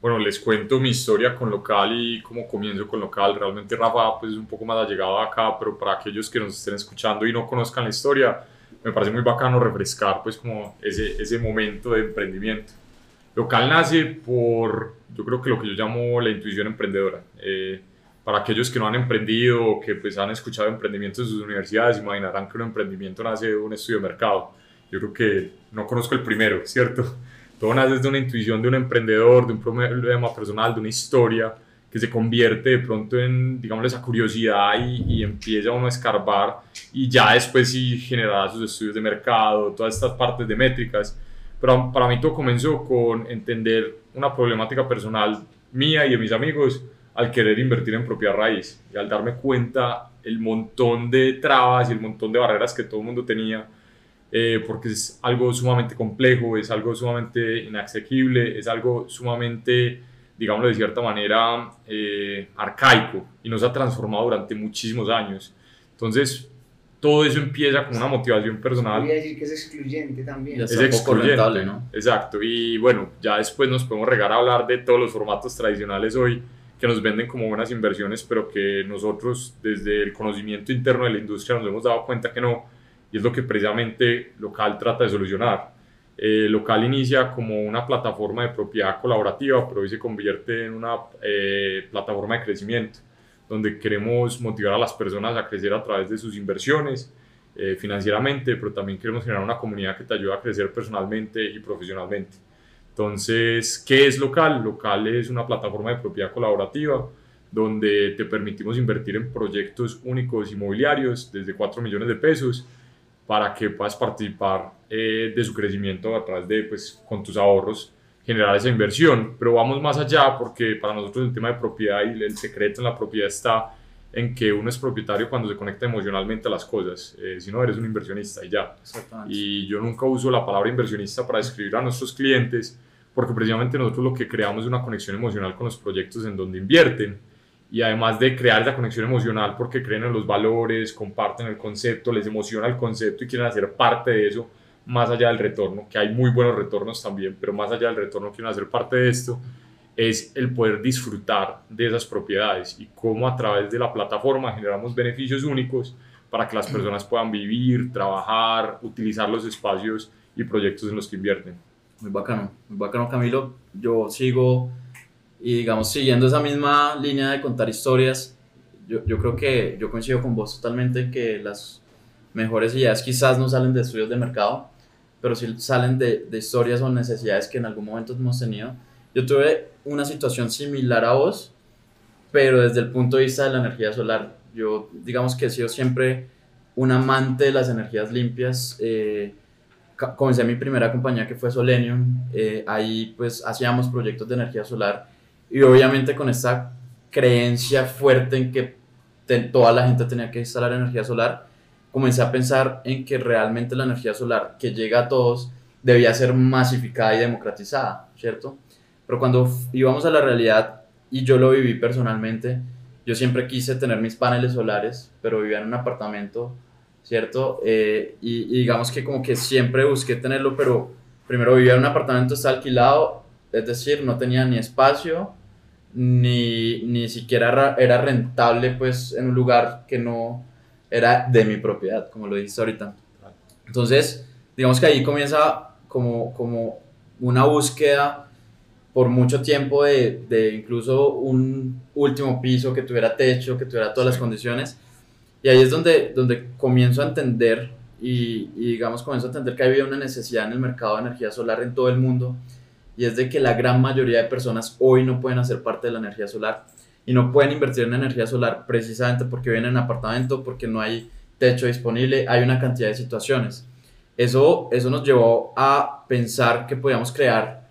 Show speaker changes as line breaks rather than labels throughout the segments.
Bueno, les cuento mi historia con local y cómo comienzo con local. Realmente Rafa pues, es un poco más allegado acá, pero para aquellos que nos estén escuchando y no conozcan la historia, me parece muy bacano refrescar pues como ese, ese momento de emprendimiento. Local nace por, yo creo que lo que yo llamo la intuición emprendedora. Eh, para aquellos que no han emprendido o que pues han escuchado emprendimientos en sus universidades, imaginarán que un emprendimiento nace de un estudio de mercado. Yo creo que no conozco el primero, ¿cierto? Todo nace de una intuición de un emprendedor, de un problema personal, de una historia que se convierte de pronto en, digamos, esa curiosidad y, y empieza uno a escarbar y ya después sí generará sus estudios de mercado, todas estas partes de métricas. Pero para mí todo comenzó con entender una problemática personal mía y de mis amigos al querer invertir en propia raíz y al darme cuenta el montón de trabas y el montón de barreras que todo el mundo tenía eh, porque es algo sumamente complejo, es algo sumamente inaccesible, es algo sumamente, digámoslo de cierta manera, eh, arcaico y nos ha transformado durante muchísimos años. Entonces, todo eso empieza con una motivación personal.
Voy a decir que es excluyente también.
Es excluyente, ¿no? Exacto. Y bueno, ya después nos podemos regar a hablar de todos los formatos tradicionales hoy que nos venden como buenas inversiones, pero que nosotros desde el conocimiento interno de la industria nos hemos dado cuenta que no y es lo que precisamente Local trata de solucionar. Eh, Local inicia como una plataforma de propiedad colaborativa, pero hoy se convierte en una eh, plataforma de crecimiento, donde queremos motivar a las personas a crecer a través de sus inversiones eh, financieramente, pero también queremos generar una comunidad que te ayude a crecer personalmente y profesionalmente. Entonces, ¿qué es Local? Local es una plataforma de propiedad colaborativa donde te permitimos invertir en proyectos únicos inmobiliarios desde 4 millones de pesos para que puedas participar eh, de su crecimiento a través de, pues, con tus ahorros, generar esa inversión. Pero vamos más allá porque para nosotros el tema de propiedad y el secreto en la propiedad está en que uno es propietario cuando se conecta emocionalmente a las cosas. Eh, si no, eres un inversionista y ya. Y yo nunca uso la palabra inversionista para describir a nuestros clientes porque precisamente nosotros lo que creamos es una conexión emocional con los proyectos en donde invierten y además de crear esa conexión emocional porque creen en los valores, comparten el concepto, les emociona el concepto y quieren hacer parte de eso más allá del retorno, que hay muy buenos retornos también, pero más allá del retorno quieren hacer parte de esto, es el poder disfrutar de esas propiedades y cómo a través de la plataforma generamos beneficios únicos para que las personas puedan vivir, trabajar, utilizar los espacios y proyectos en los que invierten.
Muy bacano, muy bacano Camilo. Yo sigo y digamos, siguiendo esa misma línea de contar historias, yo, yo creo que yo coincido con vos totalmente que las mejores ideas quizás no salen de estudios de mercado, pero sí salen de, de historias o necesidades que en algún momento hemos tenido. Yo tuve una situación similar a vos, pero desde el punto de vista de la energía solar. Yo, digamos que he sido siempre un amante de las energías limpias. Eh, comencé mi primera compañía que fue Solenium. Eh, ahí pues hacíamos proyectos de energía solar y obviamente con esta creencia fuerte en que toda la gente tenía que instalar energía solar, comencé a pensar en que realmente la energía solar que llega a todos debía ser masificada y democratizada, ¿cierto? Pero cuando íbamos a la realidad, y yo lo viví personalmente, yo siempre quise tener mis paneles solares, pero vivía en un apartamento, ¿cierto? Eh, y, y, digamos que como que siempre busqué tenerlo, pero primero vivía en un apartamento, está alquilado, es decir, no tenía ni espacio, ni, ni siquiera era rentable pues en un lugar que no era de mi propiedad, como lo dijiste ahorita. Entonces, digamos que ahí comienza como, como una búsqueda por mucho tiempo de, de, incluso un último piso que tuviera techo, que tuviera todas las condiciones. Y ahí es donde, donde comienzo a entender y, y, digamos comienzo a entender que había una necesidad en el mercado de energía solar en todo el mundo y es de que la gran mayoría de personas hoy no pueden hacer parte de la energía solar y no pueden invertir en energía solar precisamente porque viven en apartamento, porque no hay techo disponible, hay una cantidad de situaciones. Eso, eso nos llevó a pensar que podíamos crear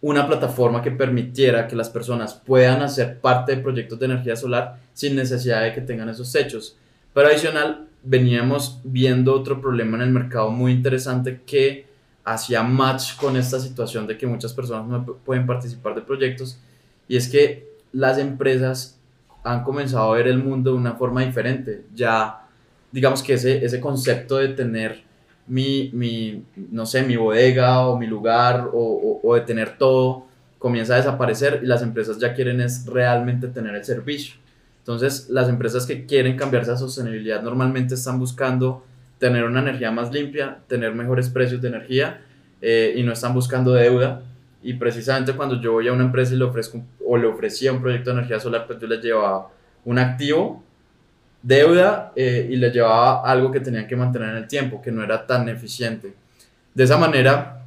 una plataforma que permitiera que las personas puedan hacer parte de proyectos de energía solar sin necesidad de que tengan esos techos. Pero adicional, veníamos viendo otro problema en el mercado muy interesante que hacía match con esta situación de que muchas personas no pueden participar de proyectos y es que las empresas han comenzado a ver el mundo de una forma diferente. Ya, digamos que ese, ese concepto de tener mi, mi, no sé, mi bodega o mi lugar o, o, de tener todo comienza a desaparecer y las empresas ya quieren es realmente tener el servicio. Entonces, las empresas que quieren cambiarse a sostenibilidad normalmente están buscando tener una energía más limpia, tener mejores precios de energía eh, y no están buscando deuda. Y precisamente cuando yo voy a una empresa y le ofrezco o le ofrecía un proyecto de energía solar, pues yo les llevaba un activo, deuda eh, y les llevaba algo que tenían que mantener en el tiempo, que no era tan eficiente. De esa manera,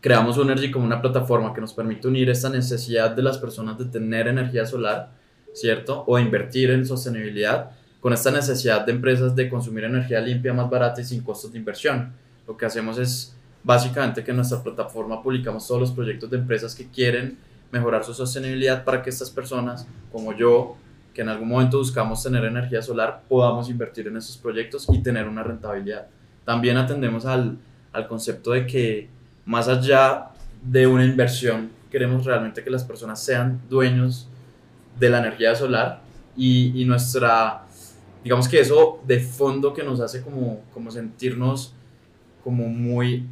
creamos Unergy como una plataforma que nos permite unir esta necesidad de las personas de tener energía solar, ¿cierto? O invertir en sostenibilidad con esta necesidad de empresas de consumir energía limpia, más barata y sin costos de inversión. Lo que hacemos es básicamente que en nuestra plataforma publicamos todos los proyectos de empresas que quieren mejorar su sostenibilidad para que estas personas, como yo, que en algún momento buscamos tener energía solar, podamos invertir en esos proyectos y tener una rentabilidad. También atendemos al, al concepto de que más allá de una inversión, queremos realmente que las personas sean dueños de la energía solar y, y nuestra, digamos que eso de fondo que nos hace como, como sentirnos como muy,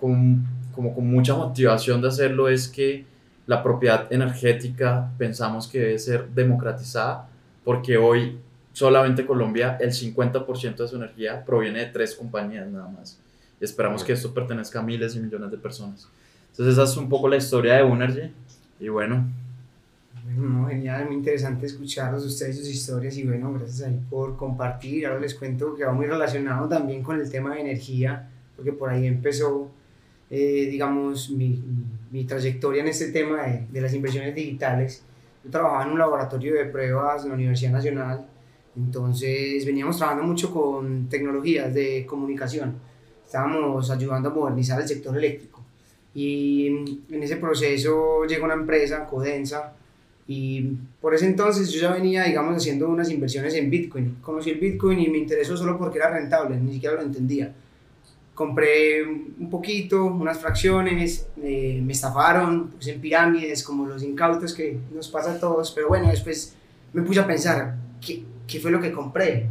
como, como con mucha motivación de hacerlo es que la propiedad energética pensamos que debe ser democratizada porque hoy solamente Colombia el 50% de su energía proviene de tres compañías nada más. Y esperamos que esto pertenezca a miles y millones de personas. Entonces esa es un poco la historia de Unergy y bueno.
Bueno, genial, muy interesante escucharlos ustedes, sus historias y bueno, gracias ahí por compartir. Ahora les cuento que va muy relacionado también con el tema de energía, porque por ahí empezó eh, digamos, mi, mi, trayectoria en este tema de, de, las inversiones digitales. Yo trabajaba en un laboratorio de pruebas en la Universidad Nacional, entonces veníamos trabajando mucho con tecnologías de comunicación. Estábamos ayudando a modernizar el sector eléctrico. Y en, ese proceso llegó una empresa, Codensa, y por ese entonces yo ya venía, digamos, haciendo unas inversiones en Bitcoin. Conocí el Bitcoin y me interesó solo porque era rentable, ni siquiera lo entendía compré un poquito, unas fracciones, eh, me estafaron, pues en pirámides, como los incautos que nos pasa a todos, pero bueno, después me puse a pensar, ¿qué, qué fue lo que compré?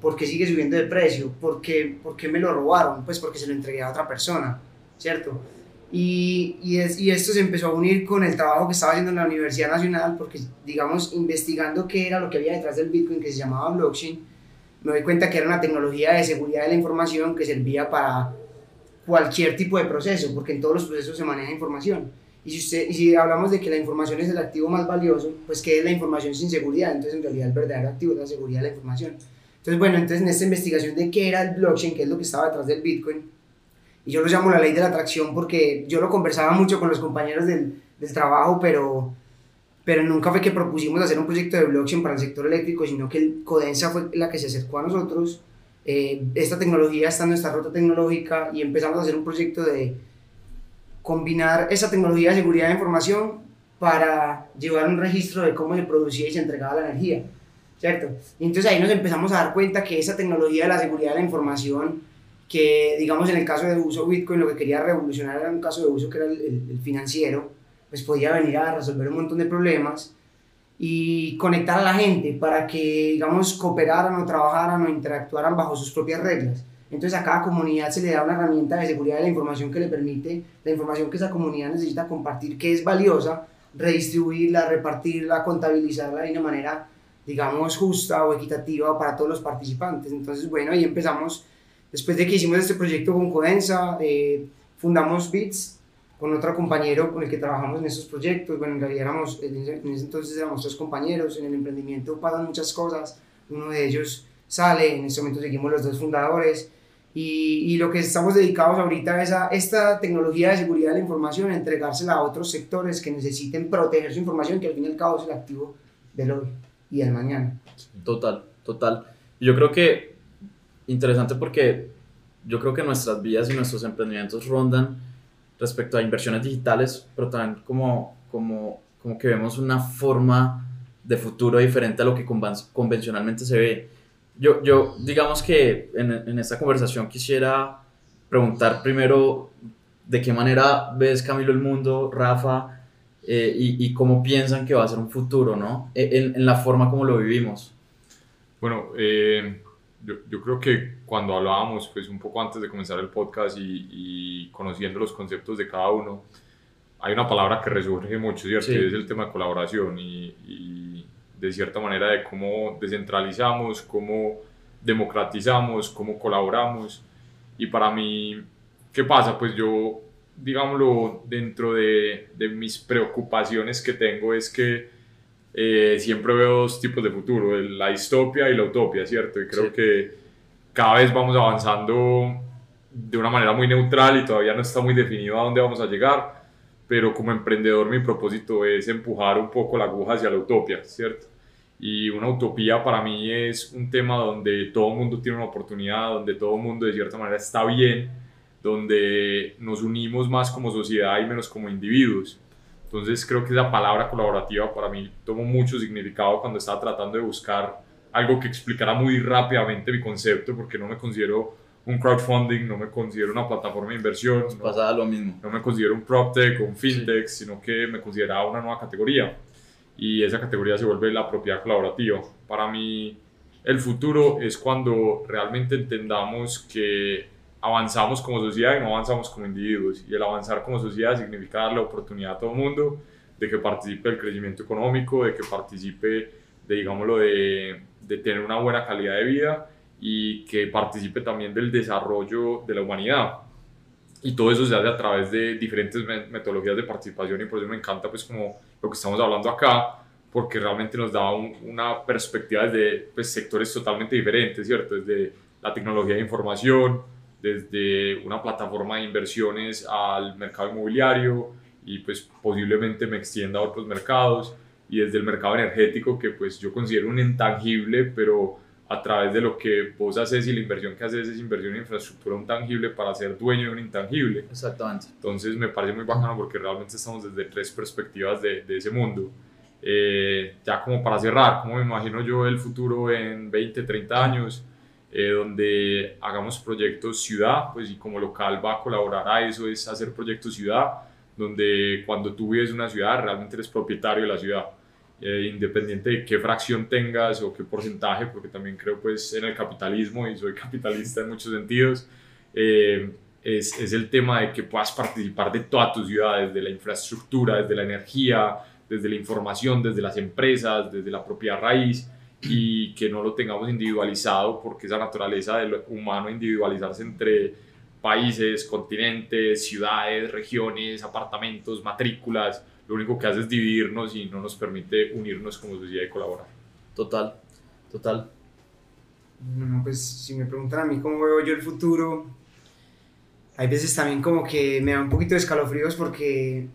¿Por qué sigue subiendo de precio? ¿Por qué, ¿Por qué me lo robaron? Pues porque se lo entregué a otra persona, ¿cierto? Y, y, es, y, esto se empezó a unir con el trabajo que estaba haciendo en la Universidad Nacional, porque, digamos, investigando qué era lo que había detrás del Bitcoin, que se llamaba blockchain, me doy cuenta que era una tecnología de seguridad de la información que servía para cualquier tipo de proceso, porque en todos los procesos se maneja información. Y si, usted, y si hablamos de que la información es el activo más valioso, pues ¿qué es la información sin seguridad? Entonces en realidad el verdadero activo es la seguridad de la información. Entonces bueno, entonces en esta investigación de qué era el blockchain, qué es lo que estaba detrás del Bitcoin, y yo lo llamo la ley de la atracción porque yo lo conversaba mucho con los compañeros del, del trabajo, pero pero nunca fue que propusimos hacer un proyecto de blockchain para el sector eléctrico, sino que el Codensa fue la que se acercó a nosotros. Eh, esta tecnología está en nuestra ruta tecnológica y empezamos a hacer un proyecto de combinar esa tecnología de seguridad de información para llevar un registro de cómo se producía y se entregaba la energía, ¿cierto? Y entonces ahí nos empezamos a dar cuenta que esa tecnología de la seguridad de la información, que digamos en el caso de uso Bitcoin lo que quería revolucionar era un caso de uso que era el, el, el financiero, pues podía venir a resolver un montón de problemas y conectar a la gente para que, digamos, cooperaran o trabajaran o interactuaran bajo sus propias reglas. Entonces a cada comunidad se le da una herramienta de seguridad de la información que le permite, la información que esa comunidad necesita compartir, que es valiosa, redistribuirla, repartirla, contabilizarla de una manera, digamos, justa o equitativa para todos los participantes. Entonces, bueno, ahí empezamos, después de que hicimos este proyecto con Codensa, eh, fundamos BITS, con otro compañero con el que trabajamos en estos proyectos. Bueno, en realidad éramos, en ese, entonces éramos tres compañeros. En el emprendimiento pasan muchas cosas. Uno de ellos sale, en este momento seguimos los dos fundadores. Y, y, lo que estamos dedicados ahorita es a esta tecnología de seguridad de la información, entregársela a otros sectores que necesiten proteger su información, que al fin y al cabo es el activo del hoy y del mañana.
Total, total. Yo creo que interesante porque yo creo que nuestras vidas y nuestros emprendimientos rondan respecto a inversiones digitales, pero también como, como, como que vemos una forma de futuro diferente a lo que convencionalmente se ve. Yo, yo digamos que en, en esta conversación quisiera preguntar primero de qué manera ves Camilo el mundo, Rafa, eh, y, y, cómo piensan que va a ser un futuro, ¿no? E, en, en la forma como lo vivimos.
Bueno, eh, yo, yo, creo que cuando hablábamos, pues un poco antes de comenzar el podcast y, y, conociendo los conceptos de cada uno, hay una palabra que resurge mucho, ¿cierto?
Sí.
Y es el tema de colaboración y, y de cierta manera de cómo descentralizamos, cómo democratizamos, cómo colaboramos. Y para mí, ¿qué pasa? Pues yo, digámoslo, dentro de, de mis preocupaciones que tengo es que eh, siempre veo dos tipos de futuro, la distopia y la utopia, ¿cierto? Y creo
Sí.
que cada vez vamos avanzando de una manera muy neutral y todavía no está muy definido a dónde vamos a llegar, pero como emprendedor mi propósito es empujar un poco la aguja hacia la utopia, ¿cierto? Y una utopía para mí es un tema donde todo el mundo tiene una oportunidad, donde todo el mundo de cierta manera está bien, donde nos unimos más como sociedad y menos como individuos. Entonces creo que esa palabra colaborativa para mí tomó mucho significado cuando estaba tratando de buscar algo que explicara muy rápidamente mi concepto, porque no me considero un crowdfunding, no me considero una plataforma de inversión,
Nos
no,
pasaba lo mismo.
no me considero un PropTech o un FinTech, sino que me consideraba una nueva categoría. Y esa categoría se vuelve la propiedad colaborativa. Para mí, el futuro es cuando realmente entendamos que avanzamos como sociedad y no avanzamos como individuos. Y el avanzar como sociedad significa darle oportunidad a todo el mundo de que participe del crecimiento económico, de que participe de, digámoslo, de, de tener una buena calidad de vida y que participe también del desarrollo de la humanidad y todo eso se hace a través de diferentes me- metodologías de participación y por eso me encanta pues como lo que estamos hablando acá porque realmente nos da un- una perspectiva desde pues, sectores totalmente diferentes, ¿cierto? Desde la tecnología de información, desde una plataforma de inversiones al mercado inmobiliario y pues posiblemente me extienda a otros mercados y desde el mercado energético que pues yo considero un intangible, pero a través de lo que vos haces y la inversión que haces es inversión en infraestructura un tangible para ser dueño de un intangible.
Exactamente.
Entonces me parece muy bacano porque realmente estamos desde tres perspectivas de, de ese mundo. Eh, ya como para cerrar, ¿cómo me imagino yo el futuro en 20, 30 años? Eh, donde hagamos proyectos ciudad, pues y como local va a colaborar a eso, es hacer proyectos ciudad, donde cuando tú vives una ciudad realmente eres propietario de la ciudad, eh, independiente de qué fracción tengas o qué porcentaje, porque también creo pues en el capitalismo y soy capitalista en muchos sentidos, eh, es, es el tema de que puedas participar de toda tu ciudad, desde la infraestructura, desde la energía, desde la información, desde las empresas, desde la propia raíz y que no lo tengamos individualizado porque esa naturaleza del humano individualizarse entre países, continentes, ciudades, regiones, apartamentos, matrículas, lo único que hace es dividirnos y no nos permite unirnos como sociedad y colaborar.
Total. Total.
No, no, pues si me preguntan a mí cómo veo yo el futuro, hay veces también como que me da un poquito de escalofríos porque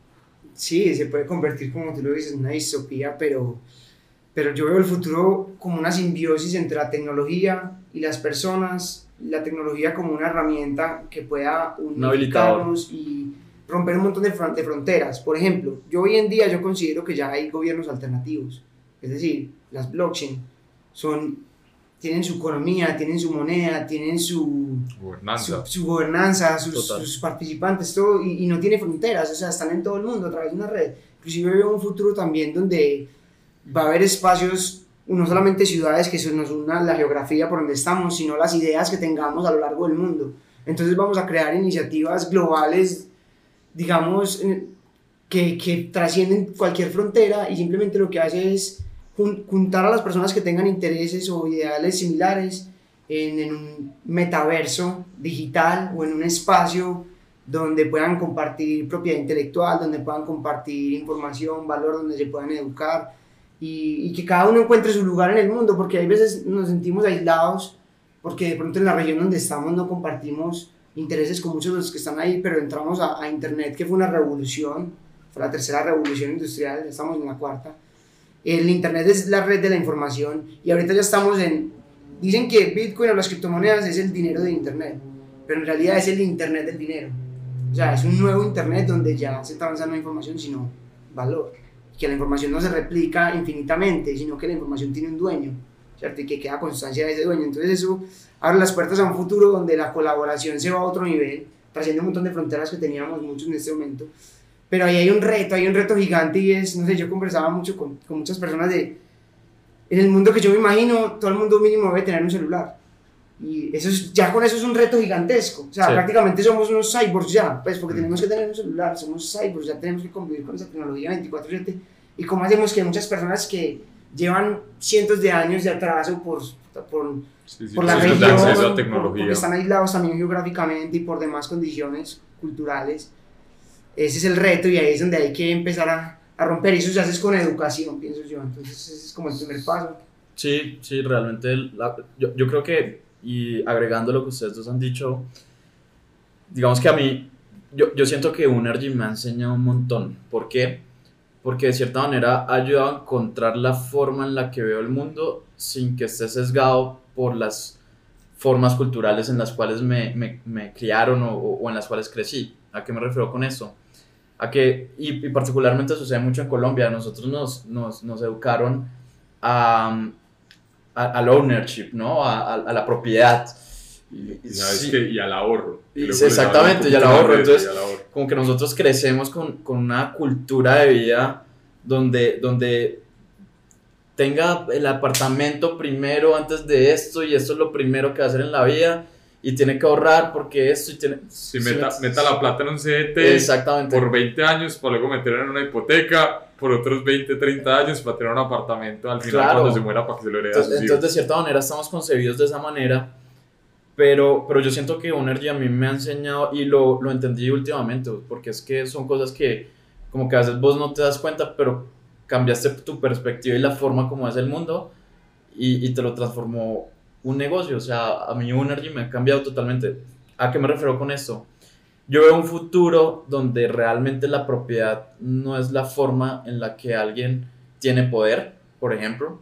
sí, se puede convertir, como tú lo dices, en una distopía, pero, pero yo veo el futuro como una simbiosis entre la tecnología y las personas, la tecnología como una herramienta que pueda unificarnos y romper un montón de, fron- de fronteras. Por ejemplo, yo hoy en día yo considero que ya hay gobiernos alternativos, es decir, las blockchain son tienen su economía, tienen su moneda, tienen su, su,
Gobernanza.
su gobernanza, sus, sus participantes, todo, y, y no tiene fronteras, o sea, están en todo el mundo a través de una red. Inclusive veo un futuro también donde va a haber espacios, no solamente ciudades que se nos una la geografía por donde estamos, sino las ideas que tengamos a lo largo del mundo. Entonces vamos a crear iniciativas globales, digamos, que, que trascienden cualquier frontera y simplemente lo que hace es jun- juntar a las personas que tengan intereses o ideales similares en, en un metaverso digital o en un espacio donde puedan compartir propiedad intelectual, donde puedan compartir información, valor, donde se puedan educar y, y que cada uno encuentre su lugar en el mundo, porque hay veces nos sentimos aislados porque de pronto en la región donde estamos no compartimos intereses con muchos de los que están ahí, pero entramos a, a Internet, que fue una revolución, fue la tercera revolución industrial, ya estamos en la cuarta. El Internet es la red de la información y ahorita ya estamos en... Dicen que Bitcoin o las criptomonedas es el dinero de Internet, pero en realidad es el Internet del dinero. O sea, es un nuevo Internet donde ya se está avanzando información, sino valor. Que la información no se replica infinitamente, sino que la información tiene un dueño, ¿cierto? Y que queda constancia de ese dueño. Entonces eso abre las puertas a un futuro donde la colaboración se va a otro nivel, trasciende un montón de fronteras que teníamos muchos en este momento. Pero ahí hay un reto, hay un reto gigante y es, no sé, yo conversaba mucho con, con muchas personas de, en el mundo que yo me imagino, todo el mundo mínimo debe tener un celular. Y eso es, ya con eso es un reto gigantesco. O sea,
Sí.
prácticamente somos unos cyborgs ya, pues porque tenemos que tener un celular, somos cyborgs, ya tenemos que convivir con esa tecnología 24/7. ¿Y cómo hacemos que muchas personas que llevan cientos de años de atraso por, por,
Sí, sí,
por la
de
región, por- porque están aislados también geográficamente y por demás condiciones culturales? Ese es el reto y ahí es donde hay que empezar a, a romper. Y eso se hace con educación, pienso yo. Entonces, ese es como el primer paso.
Sí, sí, realmente la- yo, yo creo que, y agregando lo que ustedes dos han dicho, digamos que a mí, yo, yo siento que Unergy me ha enseñado un montón. ¿Por qué? Porque de cierta manera ha ayudado a encontrar la forma en la que veo el mundo sin que esté sesgado por las formas culturales en las cuales me, me, me criaron o, o en las cuales crecí. ¿A qué me refiero con esto? A que, y, y particularmente sucede mucho en Colombia, nosotros nos, nos, nos educaron a- al ownership, ¿no? A, a- a la propiedad. Y-
Y sabes
sí,
que- y al ahorro.
Y- exactamente, y al ahorro, entonces-
y al ahorro.
como que nosotros crecemos con, con una cultura de vida donde, donde tenga el apartamento primero antes de esto y esto es lo primero que va a hacer en la vida y tiene que ahorrar porque esto y tiene...
Si
sí,
meta,
sí,
meta la plata en un CDT
Exactamente.
por 20 años para luego meterla en una hipoteca por otros 20, 30 años para tener un apartamento al final
Claro.
cuando se muera para que se lo herede a
Entonces,
sus
entonces, de cierta manera, estamos concebidos de esa manera, pero, pero yo siento que Unergy a mí me ha enseñado y lo, lo entendí últimamente, porque es que son cosas que como que a veces vos no te das cuenta, pero cambiaste tu perspectiva y la forma como es el mundo y, y te lo transformó un negocio. O sea, a mí Unergy me ha cambiado totalmente. ¿A qué me refiero con esto? Yo veo un futuro donde realmente la propiedad no es la forma en la que alguien tiene poder, por ejemplo.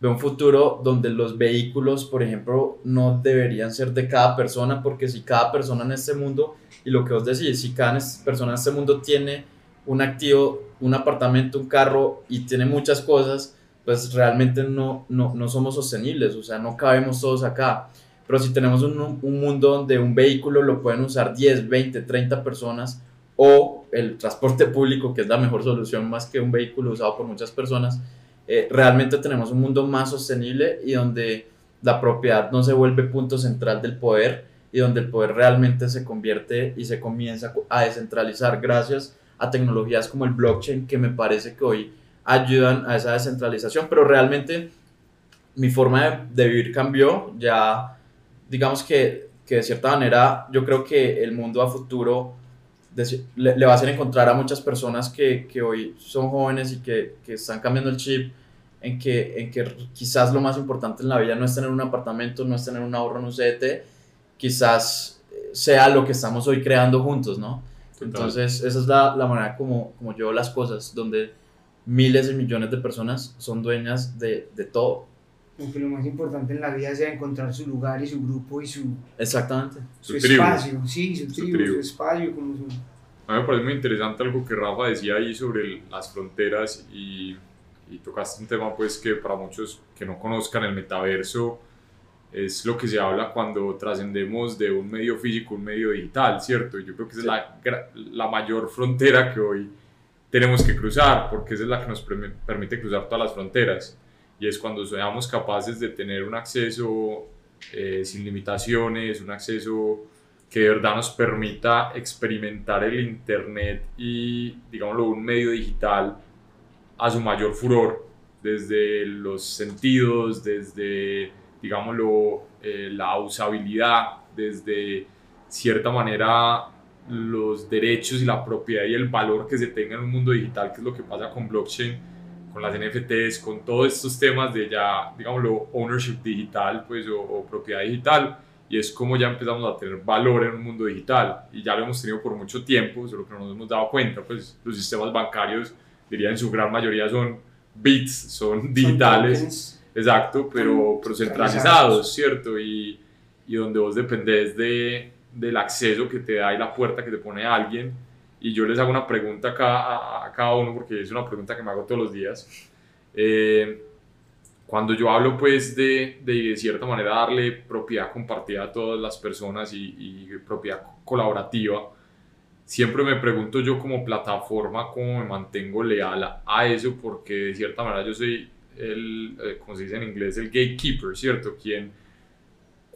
Veo un futuro donde los vehículos, por ejemplo, no deberían ser de cada persona, porque si cada persona en este mundo, y lo que vos decís, si cada persona en este mundo tiene un activo, un apartamento, un carro y tiene muchas cosas, pues realmente no, no, no somos sostenibles, o sea, no cabemos todos acá. Pero si tenemos un, un mundo donde un vehículo lo pueden usar 10, 20, 30 personas, o el transporte público, que es la mejor solución más que un vehículo usado por muchas personas, eh, realmente tenemos un mundo más sostenible y donde la propiedad no se vuelve punto central del poder y donde el poder realmente se convierte y se comienza a descentralizar gracias a tecnologías como el blockchain que me parece que hoy ayudan a esa descentralización, pero realmente mi forma de, de vivir cambió, ya digamos que, que de cierta manera yo creo que el mundo a futuro de- le, le va a hacer encontrar a muchas personas que, que hoy son jóvenes y que, que están cambiando el chip en que, en que quizás lo más importante en la vida no es tener un apartamento, no es tener un ahorro en un CDT, quizás eh, sea lo que estamos hoy creando juntos, ¿no? Entonces, esa es la, la manera como, como yo veo las cosas, donde miles y millones de personas son dueñas de, de todo.
Como que lo más importante en la vida sea encontrar su lugar y su grupo y su,
Exactamente.
su,
Su tribu.
espacio. Sí, su
Su
tribu,
tribu.
su espacio, como su...
A mí me parece muy interesante algo que Rafa decía ahí sobre el- las fronteras y, y tocaste un tema pues que para muchos que no conozcan el metaverso es lo que se habla cuando trascendemos de un medio físico a un medio digital, ¿cierto? Yo creo que es la, la mayor frontera que hoy tenemos que cruzar porque esa es la que nos permi- permite cruzar todas las fronteras. Y es cuando seamos capaces de tener un acceso eh, sin limitaciones, un acceso que de verdad nos permita experimentar el Internet y, digámoslo, un medio digital a su mayor furor, desde los sentidos, desde, digámoslo, eh, la usabilidad, desde cierta manera los derechos y la propiedad y el valor que se tenga en un mundo digital, que es lo que pasa con blockchain, con las NFTs, con todos estos temas de ya, digámoslo, ownership digital, pues, o, o propiedad digital, y es como ya empezamos a tener valor en un mundo digital, y ya lo hemos tenido por mucho tiempo, solo que no nos hemos dado cuenta, pues los sistemas bancarios, diría en su gran mayoría son bits, son digitales,
tokens.
exacto, pero,
Son
pero
centralizados.
centralizados, ¿cierto? Y, y donde vos dependés de, del acceso que te da y la puerta que te pone alguien. Y yo les hago una pregunta a cada, a cada uno, porque es una pregunta que me hago todos los días. Eh, cuando yo hablo pues de, de, de cierta manera darle propiedad compartida a todas las personas y, y propiedad colaborativa, siempre me pregunto yo como plataforma cómo me mantengo leal a, a eso, porque de cierta manera yo soy el, eh, como se dice en inglés, el gatekeeper, ¿cierto? Quien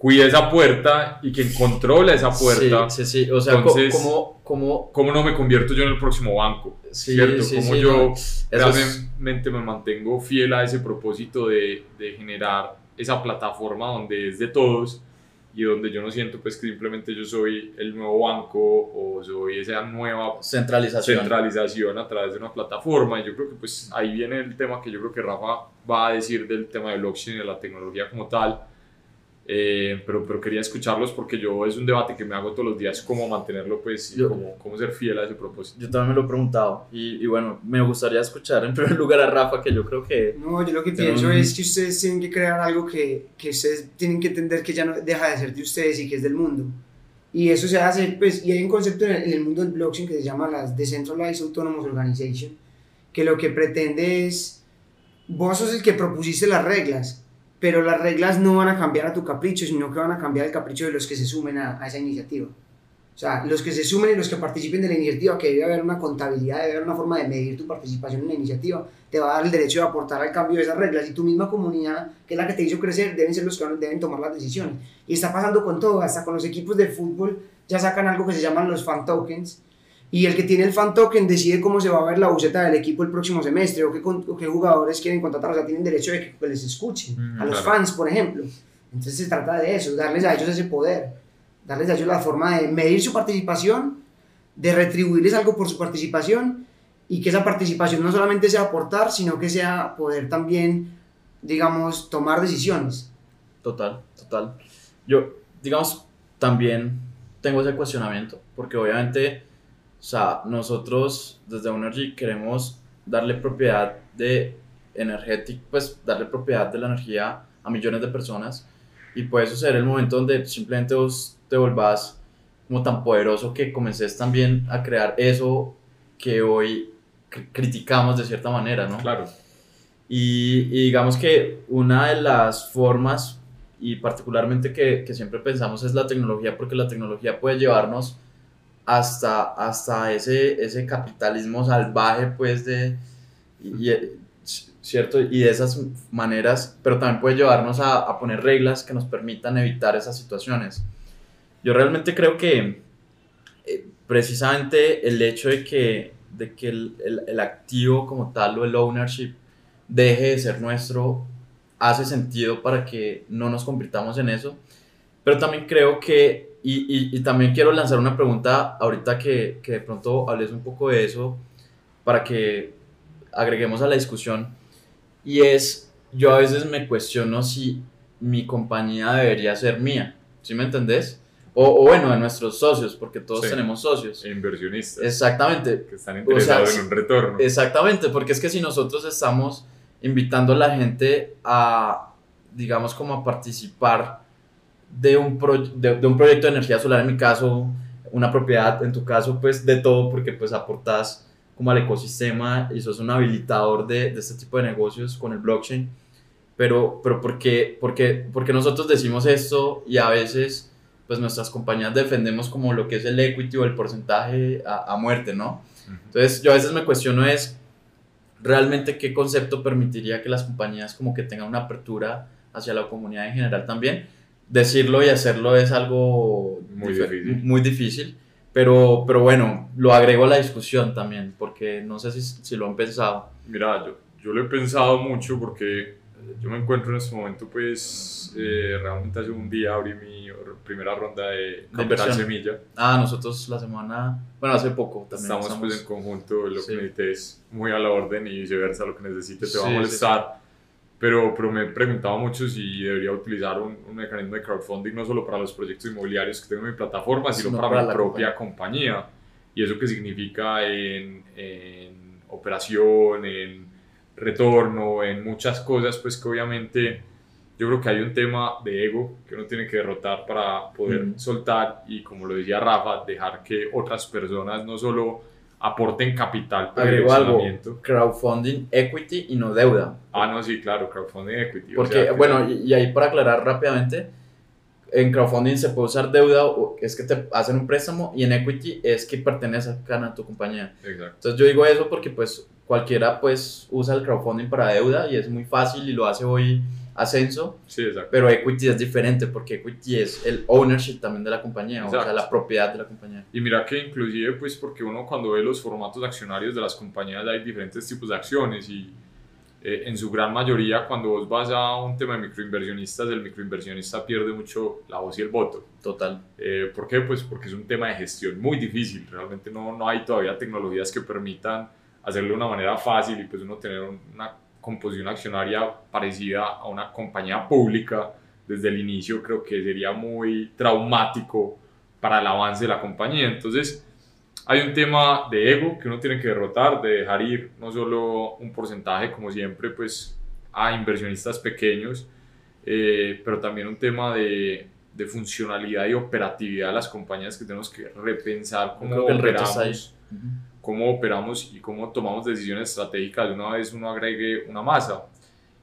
cuida esa puerta y quien controla esa puerta.
Sí, sí, sí. O sea,
Entonces-
¿cómo, cómo,
¿Cómo no me convierto yo en el próximo banco?
Sí,
¿Cierto?
sí,
¿Cómo
sí,
yo
no. Eso es-
realmente me mantengo fiel a ese propósito de, de generar esa plataforma donde es de todos y donde yo no siento pues que simplemente yo soy el nuevo banco o soy esa nueva
centralización.
centralización a través de una plataforma y yo creo que pues ahí viene el tema que yo creo que Rafa va a decir del tema de blockchain y de la tecnología como tal Eh, pero, pero quería escucharlos porque yo es un debate que me hago todos los días cómo mantenerlo pues y
Yo-
cómo, cómo ser fiel a ese propósito
Yo también me lo he preguntado. Y, y bueno, me gustaría escuchar en primer lugar a Rafa, que yo creo que.
No, yo lo que pienso
un-
es que ustedes tienen que crear algo que, que ustedes tienen que entender que ya no deja de ser de ustedes y que es del mundo. Y eso se hace, pues, y hay un concepto en el, en el mundo del blockchain que se llama las Decentralized Autonomous Organization, que lo que pretende es, vos sos el que propusiste las reglas, pero las reglas no van a cambiar a tu capricho, sino que van a cambiar el capricho de los que se sumen a, a esa iniciativa. O sea, los que se sumen y los que participen de la iniciativa, que debe haber una contabilidad, debe haber una forma de medir tu participación en la iniciativa, te va a dar el derecho de aportar al cambio de esas reglas y tu misma comunidad, que es la que te hizo crecer, deben ser los que deben tomar las decisiones. Y está pasando con todo, hasta con los equipos de fútbol ya sacan algo que se llaman los fan tokens y el que tiene el fan token decide cómo se va a ver la buceta del equipo el próximo semestre o qué, con- o qué jugadores quieren contratar, o sea, tienen derecho de que les escuchen,
Mm,
a los
claro.
fans, por ejemplo. Entonces se trata de eso, darles a ellos ese poder, darles a ellos la forma de medir su participación, de retribuirles algo por su participación y que esa participación no solamente sea aportar, sino que sea poder también, digamos, tomar decisiones.
Total, total. Yo, digamos, también tengo ese cuestionamiento, porque obviamente, o sea, nosotros desde Energy queremos darle propiedad de energética, pues darle propiedad de la energía a millones de personas y puede suceder el momento donde simplemente vos te volvás como tan poderoso que comences también a crear eso que hoy cri- criticamos de cierta manera, ¿no?
claro
Y, y digamos que una de las formas, y particularmente que, que siempre pensamos, es la tecnología, porque la tecnología puede llevarnos hasta, hasta ese, ese capitalismo salvaje, pues, de, y- y- ¿cierto? Y de esas maneras, pero también puede llevarnos a, a poner reglas que nos permitan evitar esas situaciones. Yo realmente creo que eh, precisamente el hecho de que, de que el, el- el activo como tal o el ownership deje de ser nuestro hace sentido para que no nos convirtamos en eso. Pero también creo que, y, y- y también quiero lanzar una pregunta ahorita que, que de pronto hables un poco de eso para que agreguemos a la discusión. Y es, yo a veces me cuestiono si mi compañía debería ser mía. ¿Sí me entendés? O, o bueno, de nuestros socios, porque todos
Sí.
tenemos socios.
e inversionistas
Exactamente,
que están interesados
sea,
en un retorno
Exactamente, porque es que si nosotros estamos invitando a la gente a, digamos, como a participar de un, pro- de, de un proyecto de energía solar, en mi caso, una propiedad, en tu caso, pues de todo, porque pues aportas como al ecosistema y sos un habilitador de, de este tipo de negocios con el blockchain. Pero, pero ¿por qué, por qué- por qué nosotros decimos esto y a veces pues nuestras compañías defendemos como lo que es el equity o el porcentaje a, a muerte, ¿no? Entonces yo a veces me cuestiono es realmente qué concepto permitiría que las compañías como que tengan una apertura hacia la comunidad en general también. Decirlo y hacerlo es algo
Muy difícil.
muy difícil, pero, pero bueno, lo agrego a la discusión también, porque no sé si, si lo han pensado.
Mira, yo, yo lo he pensado mucho porque yo me encuentro en este momento, pues, eh, realmente hace un día abrí mi primera ronda de Capital. Semilla.
Ah, nosotros la semana, bueno, hace poco también.
Estamos, pues en conjunto, lo
Sí.
que necesites muy a la orden y viceversa, lo que necesites te va a
sí,
molestar. Pero, pero me he preguntado mucho si debería utilizar un, un mecanismo de crowdfunding no solo para los proyectos inmobiliarios que tengo en mi plataforma, sino,
Sino
para,
para
mi propia compañía. Y eso que significa en, en operación, en retorno, en muchas cosas, pues que obviamente yo creo que hay un tema de ego que uno tiene que derrotar para poder
Ujú.
soltar y como lo decía Rafa, dejar que otras personas no solo aporten capital, pero
Agrego algo, crowdfunding, equity y no deuda.
Ah, no, sí, claro, crowdfunding equity. o
Porque,
sea que-
bueno, y, y ahí para aclarar rápidamente, en crowdfunding se puede usar deuda, o es que te hacen un préstamo, y en equity es que pertenece a tu compañía.
Exacto.
Entonces yo digo eso porque pues cualquiera pues usa el crowdfunding para deuda y es muy fácil y lo hace hoy Ascenso,
Sí, exacto.
pero equity es diferente porque equity es el ownership también de la compañía, o sea,
Exacto.
la propiedad de la compañía.
Y mira que inclusive, pues porque uno cuando ve los formatos accionarios de las compañías hay diferentes tipos de acciones y eh, en su gran mayoría cuando vos vas a un tema de microinversionistas, el microinversionista pierde mucho la voz y el voto.
Total.
Eh, ¿Por qué? Pues porque es un tema de gestión muy difícil. Realmente no, no hay todavía tecnologías que permitan hacerlo de una manera fácil y pues uno tener una composición accionaria parecida a una compañía pública desde el inicio creo que sería muy traumático para el avance de la compañía. Entonces hay un tema de ego que uno tiene que derrotar, de dejar ir no solo un porcentaje como siempre pues a inversionistas pequeños, eh, pero también un tema de, de funcionalidad y operatividad de las compañías que tenemos que repensar cómo
creo que el
cómo operamos y cómo tomamos decisiones estratégicas de una vez uno agregue una masa.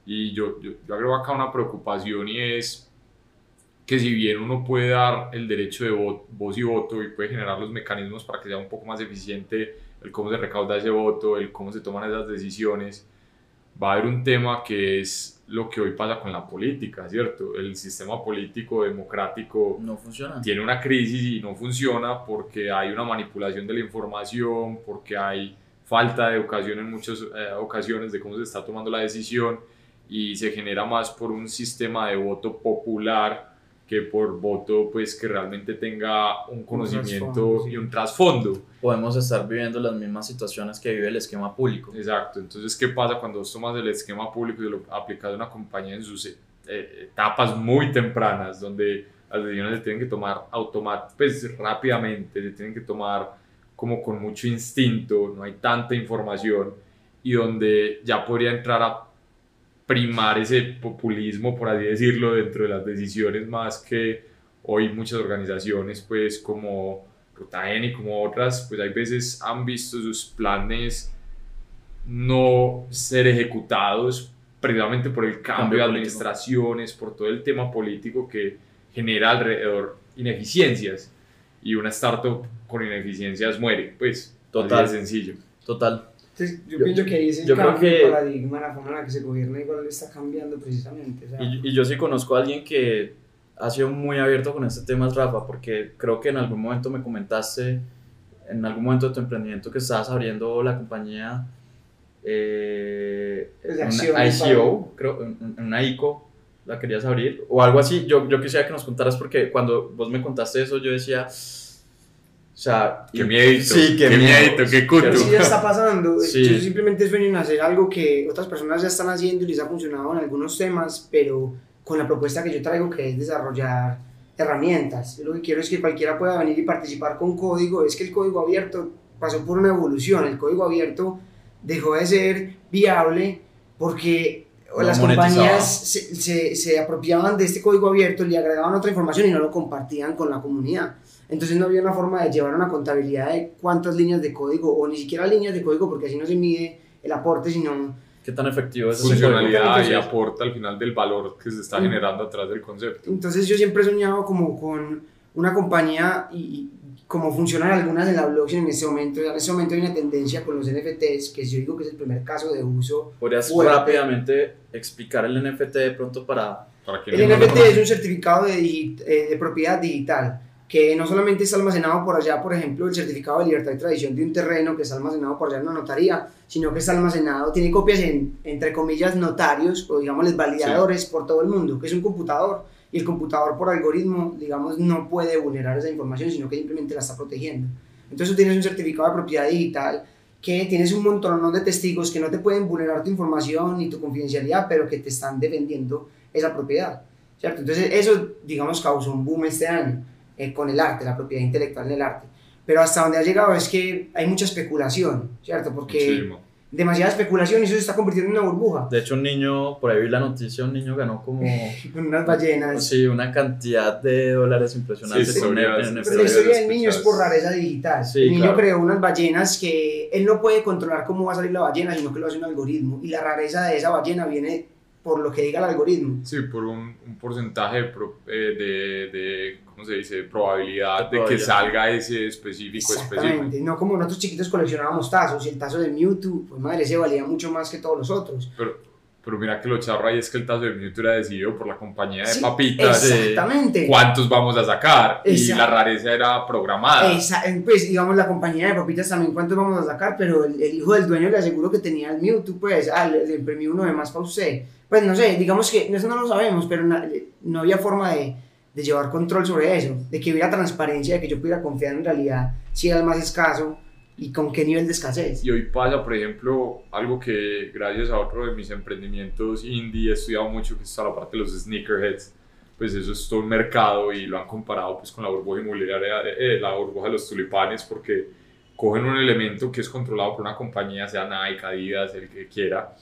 Y yo, yo, yo agrego acá una preocupación y es que si bien uno puede dar el derecho de vo- voz y voto y puede generar los mecanismos para que sea un poco más eficiente el cómo se recauda ese voto, el cómo se toman esas decisiones, va a haber un tema que es lo que hoy pasa con la política, ¿cierto? El sistema político democrático
No funciona.
tiene una crisis y no funciona porque hay una manipulación de la información, porque hay falta de educación en muchas eh, ocasiones de cómo se está tomando la decisión y se genera más por un sistema de voto popular que por voto pues que realmente tenga un conocimiento
sí.
y un trasfondo.
Podemos estar viviendo las mismas situaciones que vive el esquema público.
Exacto, entonces ¿qué pasa cuando vos tomas el esquema público y lo aplicas a una compañía en sus eh, etapas muy tempranas, donde las decisiones se tienen que tomar automáticamente, pues rápidamente, se tienen que tomar como con mucho instinto, no hay tanta información y donde ya podría entrar a primar ese populismo, por así decirlo, dentro de las decisiones más que hoy muchas organizaciones, pues como Ruta N y como otras, pues hay veces han visto sus planes no ser ejecutados precisamente por el cambio, de administraciones, por todo el tema político que genera alrededor ineficiencias y una startup con ineficiencias muere, pues
Total.
sencillo.
Total.
Entonces, yo,
Yo-
pienso que ahí es el cambio
que-
de paradigma, la forma en la que se gobierna igual está cambiando precisamente. o sea,
Y, y yo sí conozco a alguien que ha sido muy abierto con este tema, Rafa, porque creo que en algún momento me comentaste, en algún momento de tu emprendimiento, que estabas abriendo la compañía eh,
Pues
una ICO, creo, una ICO, la querías abrir, o algo así. Yo, yo quisiera que nos contaras, porque cuando vos me contaste eso, yo decía, o sea,
Qué miedito,
sí, qué,
qué
miedo.
qué cuto.
Sí ya está pasando.
Sí.
Yo simplemente sueño en hacer algo que otras personas ya están haciendo y les ha funcionado en algunos temas, pero con la propuesta que yo traigo que es desarrollar herramientas. Yo lo que quiero es que cualquiera pueda venir y participar con código. Es que el código abierto pasó por una evolución. El código abierto dejó de ser viable porque
No
las compañías se, se, se apropiaban de este código abierto, le agregaban otra información y no lo compartían con la comunidad. Entonces no había una forma de llevar una contabilidad de cuántas líneas de código, o ni siquiera líneas de código, porque así no se mide el aporte, sino
¿Qué tan efectivo es ese
funcionalidad y aporta al final del valor que se está
Mm.
generando atrás del concepto.
Entonces yo siempre he soñado como con una compañía y, y como funcionan algunas en la blockchain en este momento. En este momento hay una tendencia con los NFTs, que yo digo que es el primer caso de uso.
¿Podrías
Fuerte.
rápidamente explicar el NFT de pronto para...
Para
El
no
NFT es un certificado de, digi- eh, de propiedad digital que no solamente está almacenado por allá, por ejemplo, el certificado de libertad y tradición de un terreno que está almacenado por allá en una notaría, sino que está almacenado, tiene copias en, entre comillas, notarios o digámosles validadores por todo el mundo, que es un computador. Y el computador por algoritmo, digamos, no puede vulnerar esa información, sino que simplemente la está protegiendo. Entonces tú tienes un certificado de propiedad digital que tienes un montón de testigos que no te pueden vulnerar tu información ni tu confidencialidad, pero que te están defendiendo esa propiedad. ¿cierto? Entonces eso, digamos, causó un boom este año eh, con el arte, la propiedad intelectual en el arte. Pero hasta donde ha llegado es que hay mucha especulación, ¿cierto? Porque
Muchísimo.
demasiada especulación y eso se está convirtiendo en una burbuja.
De hecho, un niño, por ahí vi la noticia, un niño ganó como...
Unas ballenas.
Sí, una cantidad de dólares impresionante
Sí,
con
historias-
NFT.
Pero la historia del niño es por rareza digital.
Sí,
el niño
claro.
creó unas ballenas que él no puede controlar cómo va a salir la ballena, sino que lo hace un algoritmo. Y la rareza de esa ballena viene por lo que diga el algoritmo.
Sí, por un, un porcentaje de, pro- eh, de, de, ¿cómo se dice? Probabilidad de que salga ese específico, específico.
Exactamente, no como nosotros chiquitos coleccionábamos tazos y el tazo de Mewtwo, pues madre, ese valía mucho más que todos los otros.
Pero, pero mira que lo charro ahí es que el tazo de Mewtwo era decidido por la compañía de
Sí,
papitas.
Exactamente.
¿Cuántos vamos a sacar? Y
Exacto.
la rareza era programada.
Esa- pues digamos la compañía de papitas también cuántos vamos a sacar, pero el, el hijo del dueño le aseguro que tenía el Mewtwo, pues, ah, le, le imprimí uno de más para usted. Pues no sé, digamos que eso no lo sabemos, pero na- no había forma de, de llevar control sobre eso, de que hubiera transparencia, de que yo pudiera confiar en realidad si era el más escaso y con qué nivel de escasez.
Y hoy pasa, por ejemplo, algo que gracias a otro de mis emprendimientos indie he estudiado mucho, que es a la parte de los sneakerheads. Pues eso es todo un mercado y lo han comparado pues, con la burbuja inmobiliaria, eh, la burbuja de los tulipanes, porque cogen un elemento que es controlado por una compañía, sea Nike, Adidas, el que quiera,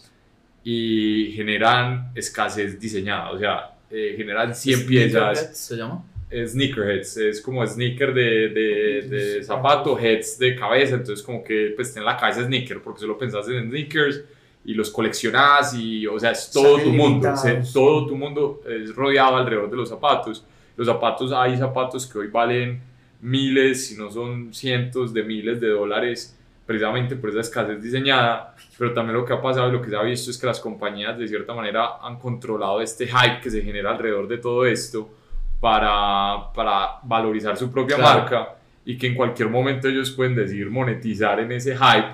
y generan escasez diseñada. O sea, eh, generan 100 piezas.
¿Se llama?
sneakerheads, es como sneaker de, de, de zapato, heads de cabeza, entonces como que pues ten la cabeza sneaker, porque solo pensás en sneakers y los coleccionás y o sea, es todo tu mundo, se- todo tu mundo es rodeado alrededor de los zapatos. Los zapatos, hay zapatos que hoy valen miles, si no son cientos de miles de dólares, precisamente por esa escasez diseñada, pero también lo que ha pasado y lo que se ha visto es que las compañías de cierta manera han controlado este hype que se genera alrededor de todo esto para, para valorizar su propia
Claro.
marca y que en cualquier momento ellos pueden decidir monetizar en ese hype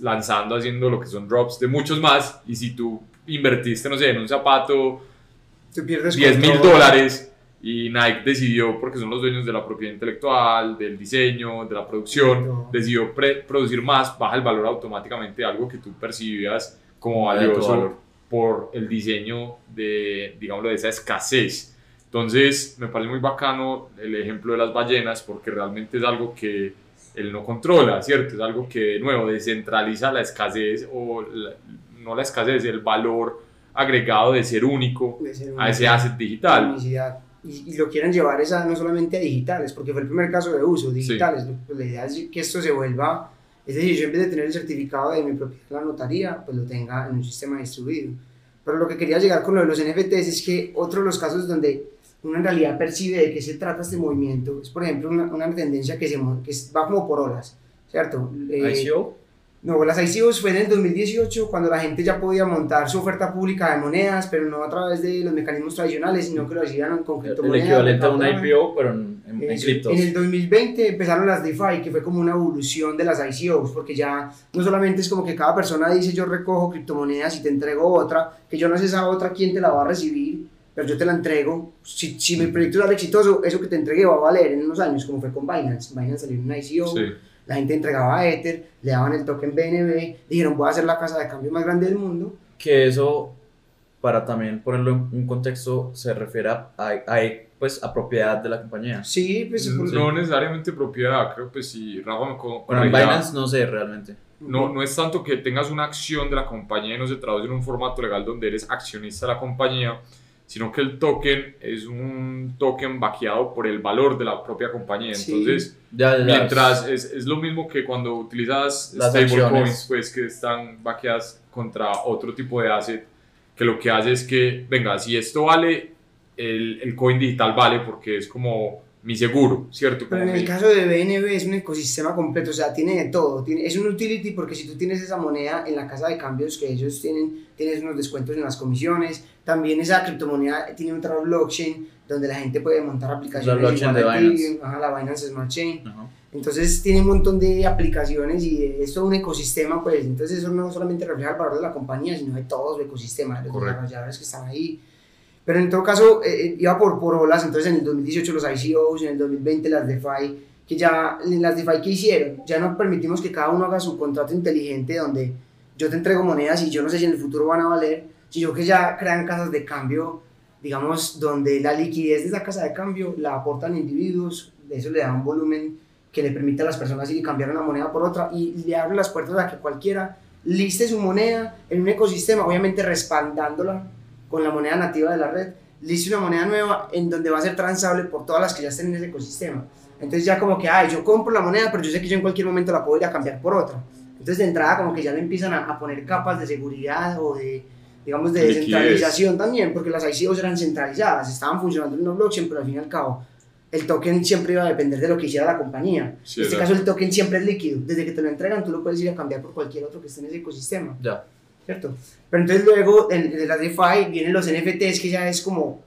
lanzando, haciendo lo que son drops de muchos más y si tú invertiste, no sé, en un zapato
Tú pierdes
10 mil dólares y Nike decidió, porque son los dueños de la propiedad intelectual, del diseño, de la producción,
No.
decidió pre- producir más, baja el valor automáticamente de algo que tú percibías como valioso
valor.
por el diseño de, digámoslo, de esa escasez. Entonces, me parece muy bacano el ejemplo de las ballenas porque realmente es algo que él no controla, ¿cierto? Es algo que, de nuevo, descentraliza la escasez o la- no la escasez, el valor agregado de ser único
de ser
a ese asset digital.
unicidad. Y, y lo quieren llevar esa, no solamente a digitales, porque fue el primer caso de uso, digitales. Pues la idea es que esto se vuelva, es decir, yo en vez de tener el certificado de mi propiedad en la notaría, pues lo tenga en un sistema distribuido. Pero lo que quería llegar con lo de los NFTs es que otro de los casos donde uno en realidad percibe de qué se trata este movimiento es, por ejemplo, una, una tendencia que, se, que va como por olas, ¿cierto? Eh,
ICO.
No, las ICOs fue en el 2018 cuando la gente ya podía montar su oferta pública de monedas, pero no a través de los mecanismos tradicionales, sino que lo hacían con
El
criptomonedas.
equivalente a un
recaudaban.
IPO, pero en, en, en
Eso.
criptos.
En el 2020 empezaron las DeFi, que fue como una evolución de las ICOs, porque ya no solamente es como que cada persona dice yo recojo criptomonedas y te entrego otra, que yo no sé esa otra quién te la va a recibir, pero yo te la entrego. Si, si mi proyecto sale exitoso, eso que te entregué va a valer en unos años, como fue con Binance. Binance salió en una ICO,
Sí.
La gente entregaba Ether, le daban el token BNB, dijeron voy a hacer la casa de cambio más grande del mundo.
que eso, para también ponerlo en un contexto, se refiere a, a- a, pues, a propiedad de la compañía.
Sí, pues por-
No necesariamente propiedad, creo que si Rafa me
Bueno, en Binance no sé realmente.
no, no es tanto que tengas una acción de la compañía y no se traduce en un formato legal donde eres accionista de la compañía, sino que el token es un token vaqueado por el valor de la propia compañía.
Sí.
Entonces,
Ya, ya,
mientras es, es lo mismo que cuando utilizas
Las
stablecoins, pues que están vaqueadas contra otro tipo de asset, que lo que hace es que, venga, si esto vale, el, el coin digital vale porque es como mi seguro, ¿cierto?
Pero en el
mi-
caso de BNB es un ecosistema completo, o sea, tiene de todo. Tiene, es un utility porque si tú tienes esa moneda en la casa de cambios que ellos tienen, tienes unos descuentos en las comisiones. También esa criptomoneda tiene otra blockchain donde la gente puede montar aplicaciones.
blockchain
igual
de Binance.
Ajá, la Binance Smart Chain.
Ajá.
Entonces tiene un montón de aplicaciones y es todo un ecosistema, pues. Entonces eso no solamente refleja el valor de la compañía, sino de todo su ecosistema, de los desarrolladores que están ahí. Pero en todo caso, eh, eh, iba por, por olas, entonces en el 2018 los ICOs, en el 2020 las DeFi, que ya, las DeFi que hicieron, ya no permitimos que cada uno haga su contrato inteligente donde yo te entrego monedas y yo no sé si en el futuro van a valer, sino que ya crean casas de cambio, digamos, donde la liquidez de esa casa de cambio la aportan individuos, de eso le da un volumen que le permite a las personas ir y cambiar una moneda por otra y le abre las puertas a que cualquiera liste su moneda en un ecosistema, obviamente respaldándola con la moneda nativa de la red, liste una moneda nueva en donde va a ser transable por todas las que ya estén en ese ecosistema. Entonces ya como que, ay, yo compro la moneda, pero yo sé que yo en cualquier momento la puedo ir a cambiar por otra. Entonces de entrada como que ya le empiezan a, a poner capas de seguridad o de, digamos, de
Liquidez.
descentralización también, porque las ICOs eran centralizadas, estaban funcionando en una blockchain, pero al fin y al cabo el token siempre iba a depender de lo que hiciera la compañía.
Sí,
en este caso el token siempre es líquido, desde que te lo entregan tú lo puedes ir a cambiar por cualquier otro que esté en ese ecosistema.
Ya.
¿Cierto? Pero entonces luego en, de la DeFi vienen los NFTs que ya es como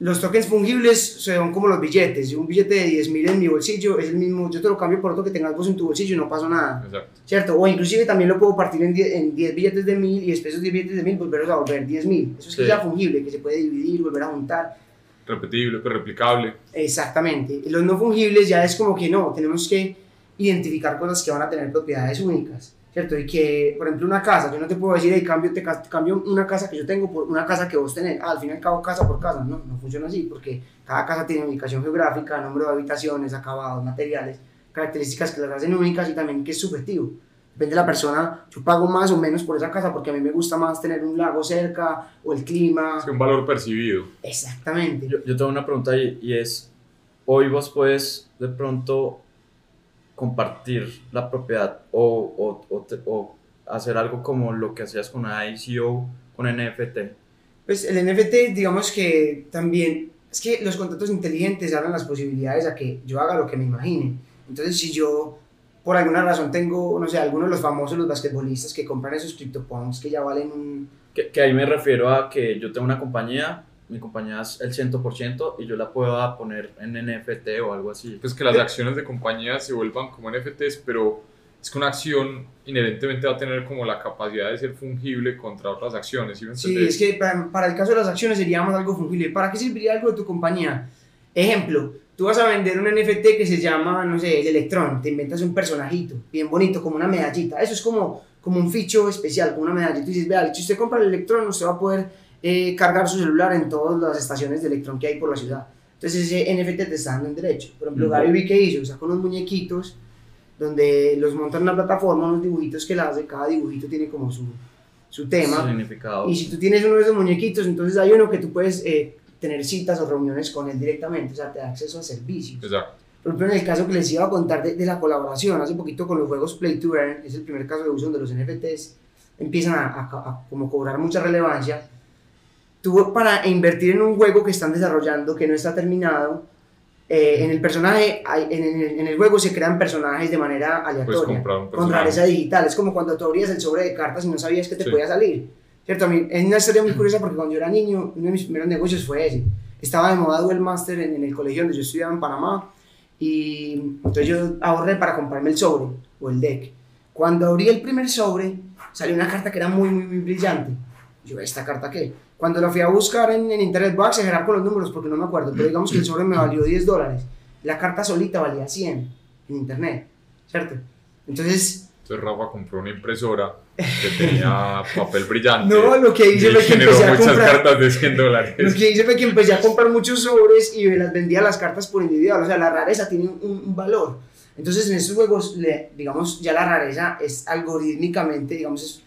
los tokens fungibles son como los billetes. Un billete de 10 mil en mi bolsillo es el mismo, yo te lo cambio por otro que tengas vos en tu bolsillo y no pasó nada,
Exacto.
¿cierto? O inclusive también lo puedo partir en 10, en 10 billetes de mil y después esos 10 billetes de mil volverlos a volver 10 mil. Eso es que
Sí.
ya fungible, que se puede dividir, volver a juntar.
Repetible, pues, replicable.
Exactamente. Y los no fungibles ya es como que no, tenemos que identificar cosas que van a tener propiedades únicas, ¿cierto? Y que, por ejemplo, una casa, yo no te puedo decir, hey, cambio, te ca- cambio una casa que yo tengo por una casa que vos tenés. Ah, al fin y al cabo, casa por casa. No, no funciona así, porque cada casa tiene ubicación geográfica, número de habitaciones, acabados, materiales, características que las hacen únicas y también que es subjetivo. Depende de la persona, yo pago más o menos por esa casa porque a mí me gusta más tener un lago cerca o el clima.
Es un valor percibido.
Exactamente.
Yo, yo tengo una pregunta y, y es, hoy vos puedes de pronto compartir la propiedad o, o, o, o hacer algo como lo que hacías con una ICO, con NFT.
Pues el NFT, digamos que también, es que los contratos inteligentes abren las posibilidades a que yo haga lo que me imagine. Entonces, si yo por alguna razón tengo, no sé, algunos de los famosos, los basquetbolistas que compran esos CryptoPunks que ya valen un...
Que, que ahí me refiero a que yo tengo una compañía, mi compañía es el 100% y yo la puedo poner en NFT o algo así.
Pues que las acciones de compañías se vuelvan como NFTs, pero es que una acción inherentemente va a tener como la capacidad de ser fungible contra otras acciones. ¿sí
Sí, es que para, para el caso de las acciones sería más algo fungible. ¿Para qué serviría algo de tu compañía? Ejemplo, tú vas a vender un NFT que se llama, no sé, el Electron, te inventas un personajito bien bonito, como una medallita. Eso es como, como un ficho especial, como una medallita. Y dices, vea, si usted compra el Electron, usted va a poder eh, cargar su celular en todas las estaciones de Electron que hay por la ciudad. Entonces ese NFT te está dando un derecho. Por ejemplo,
Ujú.
Gary Vee que hizo, sacó unos muñequitos donde los monta en una plataforma, unos dibujitos que la hace, cada dibujito tiene como su, su tema.
Significado.
Y si tú tienes uno de esos muñequitos, entonces hay uno que tú puedes eh, tener citas o reuniones con él directamente, o sea, te da acceso a servicios.
Exacto.
Por ejemplo, en el caso que les iba a contar de, de la colaboración, hace poquito con los juegos Play to Earn, es el primer caso de uso donde los NFTs empiezan a, a- a como cobrar mucha relevancia. Tú para invertir en un juego que están desarrollando, que no está terminado, eh, en el personaje, en, el- en el juego se crean personajes de manera aleatoria con rareza digital. Es como cuando tú abrías el sobre de cartas y no sabías que te
Sí.
podía salir. ¿Cierto? A mí, es una historia muy curiosa porque cuando yo era niño, uno de mis primeros negocios fue ese. Estaba de moda Duel Master en, en el colegio donde yo estudiaba en Panamá y entonces yo ahorré para comprarme el sobre o el deck. Cuando abrí el primer sobre, salió una carta que era muy, muy, muy brillante. Yo, ¿esta carta qué? Cuando la fui a buscar en, en internet, voy a exagerar con los números porque no me acuerdo, pero digamos que el sobre me valió 10 dólares. La carta solita valía 100 en internet, ¿cierto? Entonces,
Entonces Rafa compró una impresora que tenía papel brillante.
No, lo que hice fue que empecé a
muchas
comprar-
cartas de 100 dólares.
Lo que hice fue que empecé a comprar muchos sobres y me las vendía las cartas por individual. O sea, la rareza tiene un, un valor. Entonces, en estos juegos, le- digamos, ya la rareza es algorítmicamente, digamos, es-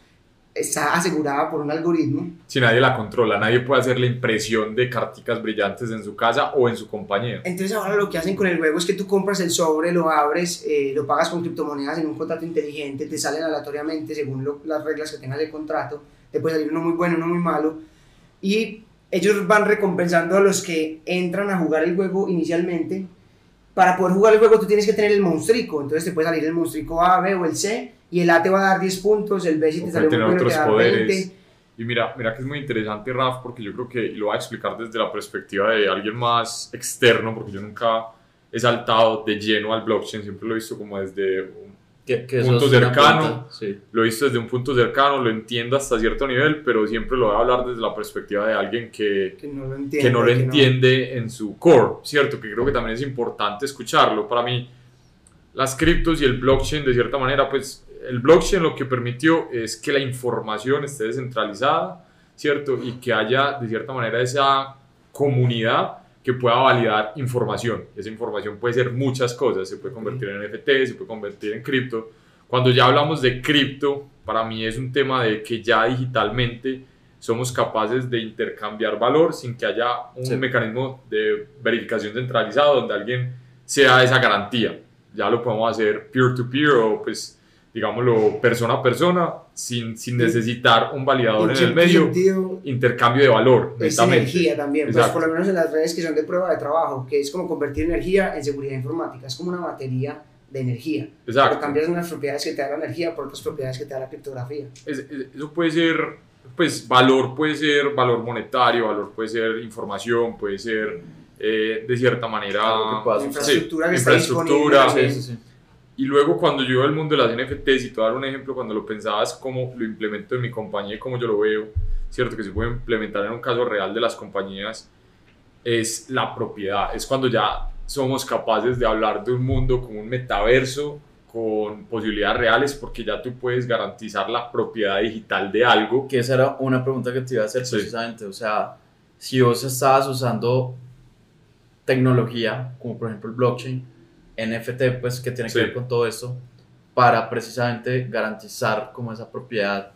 está asegurada por un algoritmo.
Si nadie la controla, nadie puede hacer la impresión de carticas brillantes en su casa o en su compañía.
Entonces, ahora lo que hacen con el juego es que tú compras el sobre, lo abres, eh, lo pagas con criptomonedas en un contrato inteligente, te salen aleatoriamente según lo- las reglas que tengas el contrato. Te puede salir uno muy bueno, uno muy malo. Y ellos van recompensando a los que entran a jugar el juego inicialmente. Para poder jugar el juego tú tienes que tener el monstruico, entonces te puede salir el monstruico A, B o el C, y el A te va a dar 10 puntos, el B si te
puede tener
bueno te
otros
dar
poderes.
20.
Y mira, mira que es muy interesante, Raf, porque yo creo que, y lo voy a explicar desde la perspectiva de alguien más externo, porque yo nunca he saltado de lleno al blockchain, siempre lo he visto como desde un
Que, que
punto cercano.
Sí.
lo he visto desde un punto cercano, lo entiendo hasta cierto nivel, pero siempre lo voy a hablar desde la perspectiva de alguien que,
Que no lo entiende.
que no lo entiende en su core, ¿cierto? Que creo que también es importante escucharlo. Para mí, las criptos y el blockchain, de cierta manera, pues el blockchain lo que permitió es que la información esté descentralizada, ¿cierto? Y que haya, de cierta manera, esa comunidad que pueda validar información. Esa información puede ser muchas cosas, se puede convertir en NFT, se puede convertir en cripto. Cuando ya hablamos de cripto, para mí es un tema de que ya digitalmente somos capaces de intercambiar valor sin que haya un
Sí.
mecanismo de verificación centralizado donde alguien sea esa garantía. Ya lo podemos hacer peer-to-peer o pues digámoslo, persona a persona, sin, sin necesitar un validador en, el medio,
sentido
intercambio de valor.
es energía también, pues por lo menos en las redes que son de prueba de trabajo, que es como convertir energía en seguridad informática, es como una batería de energía. Pero
Exacto.
cambias unas propiedades que te da la energía por otras propiedades que te da la criptografía.
Es- es- eso puede ser, pues, valor puede ser valor monetario, valor puede ser información, puede ser, eh, de cierta manera,
usar.
infraestructura
sí,
que está
infraestructura. Y luego cuando yo veo el mundo de las NFTs, y te voy a dar un ejemplo, cuando lo pensaba es cómo lo implemento en mi compañía y cómo yo lo veo, cierto que se puede implementar en un caso real de las compañías, es la propiedad, es cuando ya somos capaces de hablar de un mundo como un metaverso con posibilidades reales porque ya tú puedes garantizar la propiedad digital de algo.
Que esa era una pregunta que te iba a hacer
Sí.
precisamente. O sea, si vos estabas usando tecnología, como por ejemplo el blockchain, NFT, pues que tiene que
Sí.
ver con todo esto, para precisamente garantizar como esa propiedad.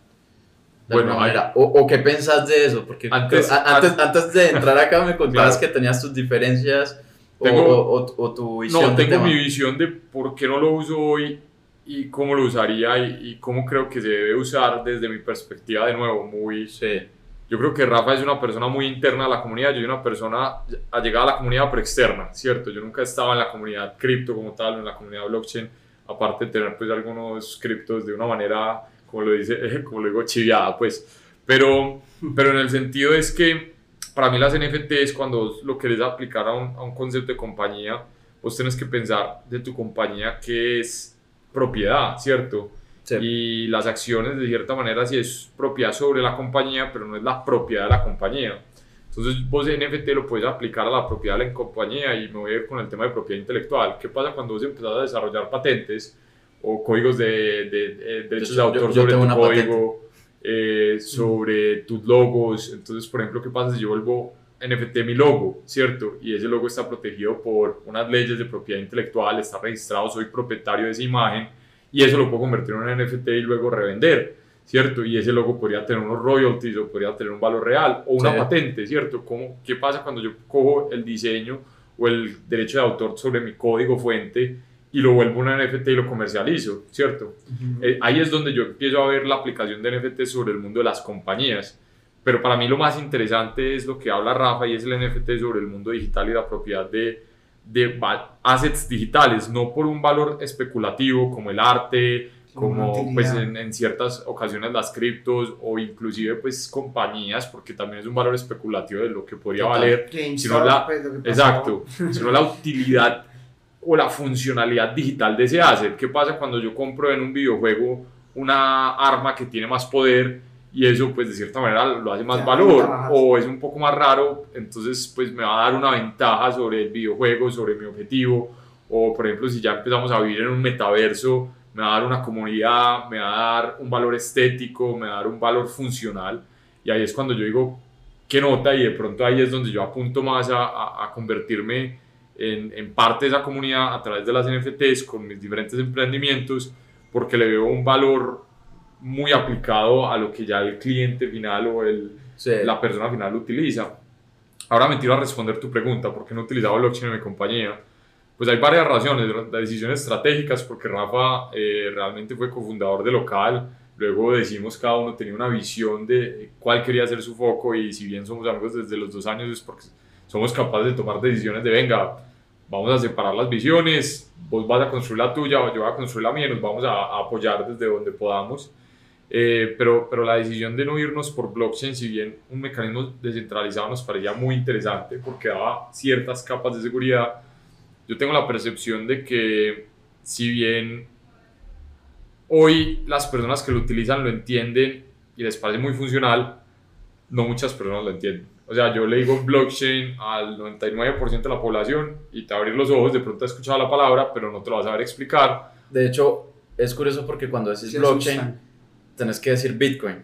De
Bueno,
alguna
hay-
manera. O, o qué pensás de eso? Porque
Antes-
a- antes, antes de entrar acá me contabas
Claro.
que tenías tus diferencias o-
Tengo-
o, o- o tu visión
No, tengo
tema.
mi visión de por qué no lo uso hoy y cómo lo usaría y, y cómo creo que se debe usar desde mi perspectiva de nuevo, muy...
Sí,
Yo creo que Rafa es una persona muy interna a la comunidad, yo soy una persona allegada a la comunidad pero externa, ¿cierto? Yo nunca estaba en la comunidad cripto como tal, en la comunidad blockchain, aparte de tener pues algunos criptos de una manera, como lo dice, como lo digo, chiviada, pues. Pero, pero en el sentido es que para mí las NFTs, cuando lo querés aplicar a un, a un concepto de compañía, vos tenés que pensar de tu compañía que es propiedad, ¿cierto?
Sí.
Y las acciones, de cierta manera, sí es propiedad sobre la compañía, pero no es la propiedad de la compañía. Entonces, vos en NFT lo puedes aplicar a la propiedad de la compañía y me voy a ir con el tema de propiedad intelectual. ¿Qué pasa cuando vos empezás a desarrollar patentes o códigos de, de- de derechos de
Yo-
autor
yo
sobre
tengo
tu código, eh, sobre tus logos? Entonces, por ejemplo, ¿qué pasa si yo vuelvo NFT mi logo, ¿cierto? Y ese logo está protegido por unas leyes de propiedad intelectual, está registrado, soy propietario de esa imagen y eso lo puedo convertir en un NFT y luego revender, ¿cierto? Y ese logo podría tener unos royalties o podría tener un valor real o una
Sí.
patente, ¿cierto? ¿Cómo, ¿Qué pasa cuando yo cojo el diseño o el derecho de autor sobre mi código fuente y lo vuelvo un NFT y lo comercializo, ¿cierto? Eh, ahí es donde yo empiezo a ver la aplicación de NFT sobre el mundo de las compañías. Pero para mí lo más interesante es lo que habla Rafa y es el NFT sobre el mundo digital y la propiedad de, de assets digitales, no por un valor especulativo como el arte,
Como
pues en, en ciertas ocasiones las criptos o inclusive pues compañías, porque también es un valor especulativo de lo que podría
Total.
valer sino la-
pues.
Exacto, sino la utilidad o la funcionalidad digital de ese asset. ¿Qué pasa cuando yo compro en un videojuego una arma que tiene más poder y eso pues de cierta manera lo hace más
Ya,
valor o es un poco más raro, entonces pues me va a dar una ventaja sobre el videojuego, sobre mi objetivo o por ejemplo si ya empezamos a vivir en un metaverso me va a dar una comunidad, me va a dar un valor estético, me va a dar un valor funcional y ahí es cuando yo digo qué nota y de pronto ahí es donde yo apunto más a, a- a convertirme en, en parte de esa comunidad a través de las NFTs con mis diferentes emprendimientos porque le veo un valor muy aplicado a lo que ya el cliente final o el,
Sí.
la persona final utiliza. Ahora me tiro a responder tu pregunta, ¿por qué no he utilizado blockchain en mi compañía? Pues hay varias razones, decisiones estratégicas, porque Rafa eh, realmente fue cofundador de local, luego decimos cada uno tenía una visión de cuál quería ser su foco y si bien somos amigos desde los dos años es porque somos capaces de tomar decisiones de venga, vamos a separar las visiones, vos vas a construir la tuya, yo voy a construir la mía nos vamos a, a apoyar desde donde podamos. Eh, pero, pero la decisión de no irnos por blockchain, si bien un mecanismo descentralizado nos parecía muy interesante porque daba ciertas capas de seguridad, yo tengo la percepción de que si bien hoy las personas que lo utilizan lo entienden y les parece muy funcional, no muchas personas lo entienden. O sea, yo le digo blockchain al 99% de la población y te va a abrir los ojos, de pronto has escuchado la palabra, pero no te lo vas a saber explicar.
De hecho, es curioso porque cuando decís
Sí,
blockchain. Tenés que decir Bitcoin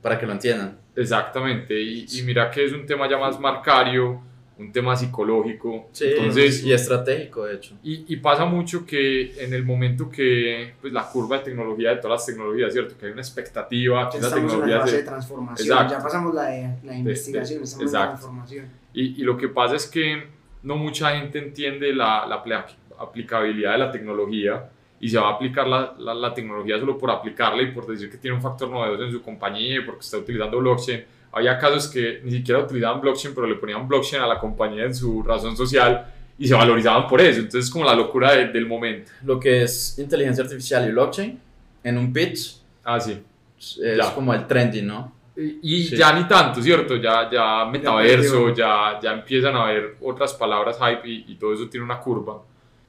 para que lo entiendan.
Exactamente, y, y mira que es un tema ya más marcario, un tema psicológico.
Entonces,
Entonces,
y estratégico, de hecho.
y, y pasa mucho que en el momento que pues, la curva de tecnología de todas las tecnologías, ¿cierto? Que hay una expectativa, que
estamos en la fase
se-
de transformación,
Exacto.
ya pasamos la, de, la investigación,
de-
estamos en la transformación.
Y, y lo que pasa es que no mucha gente entiende la, la apli- aplicabilidad de la tecnología y se va a aplicar la, la, la, tecnología solo por aplicarla y por decir que tiene un factor novedoso en su compañía y porque está utilizando blockchain. Había casos que ni siquiera utilizaban blockchain, pero le ponían blockchain a la compañía en su razón social y se valorizaban por eso. Entonces es como la locura del momento.
Lo que es inteligencia artificial y blockchain en un pitch.
Ah, sí.
Es como el trending, ¿no?
Y, ya ni tanto, ¿cierto? Ya, ya metaverso, ya, ya empiezan a haber otras palabras hype y, y todo eso tiene una curva.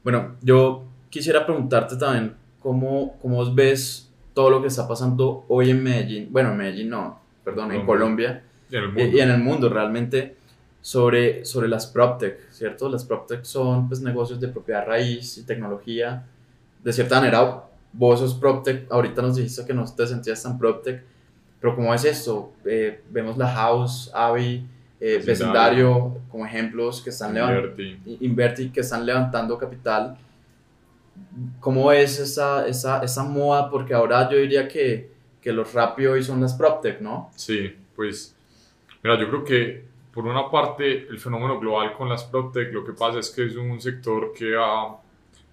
Bueno, yo quisiera preguntarte también cómo, cómo ves todo lo que está pasando hoy en Medellín, bueno, en Medellín no, perdón, en Colombia
y en el
y,
mundo.
y en el mundo realmente sobre, sobre las PropTech, ¿cierto? Las PropTech son pues negocios de propiedad raíz y tecnología. De cierta manera, vos sos PropTech, ahorita nos dijiste que no te sentías tan PropTech, pero ¿cómo es esto? Eh, vemos la House, Avi, eh,
Vecindario.
Como ejemplos que están levantando que están levantando capital. ¿Cómo es esa, esa, esa moda? Porque ahora yo diría que, que los rápido hoy son las PropTech, ¿no?
Sí, pues, mira, yo creo que por una parte el fenómeno global con las PropTech lo que pasa es que es un sector que ha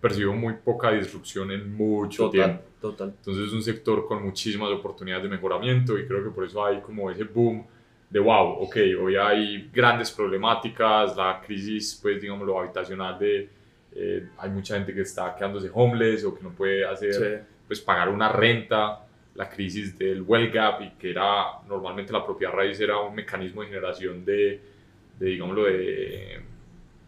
percibido muy poca disrupción en mucho tiempo.
total.
Entonces es un sector con muchísimas oportunidades de mejoramiento y creo que por eso hay como ese boom de wow, ok, hoy hay grandes problemáticas, la crisis, pues digamos, lo habitacional de, eh, hay mucha gente que está quedándose homeless o que no puede hacer,
Sí.
pues pagar una renta, la crisis del well gap y que era, normalmente la propiedad raíz era un mecanismo de generación de, de digámoslo, de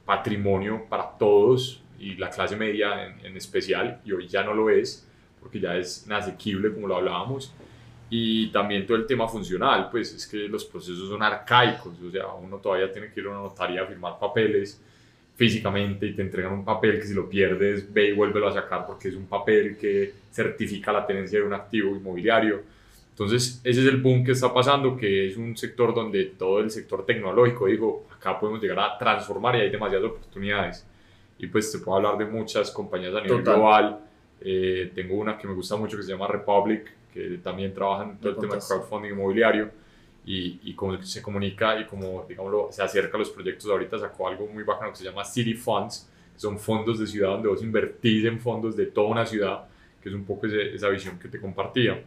patrimonio para todos y la clase media en, en especial y hoy ya no lo es porque ya es inasequible como lo hablábamos y también todo el tema funcional, pues es que los procesos son arcaicos, o sea, uno todavía tiene que ir a una notaría a firmar papeles físicamente y te entregan un papel que si lo pierdes, ve y vuélvelo a sacar porque es un papel que certifica la tenencia de un activo inmobiliario. Entonces, ese es el boom que está pasando, que es un sector donde todo el sector tecnológico dijo, acá podemos llegar a transformar y hay demasiadas oportunidades. Y pues te puedo hablar de muchas compañías a nivel
Total.
global. Eh, tengo una que me gusta mucho que se llama Republic, que también trabaja en todo el tema de crowdfunding inmobiliario y, y cómo se comunica y cómo, digámoslo, se acerca a los proyectos. Ahorita sacó algo muy bacano que se llama City Funds, que son fondos de ciudad donde vos invertís en fondos de toda una ciudad, que es un poco ese- esa visión que te compartía.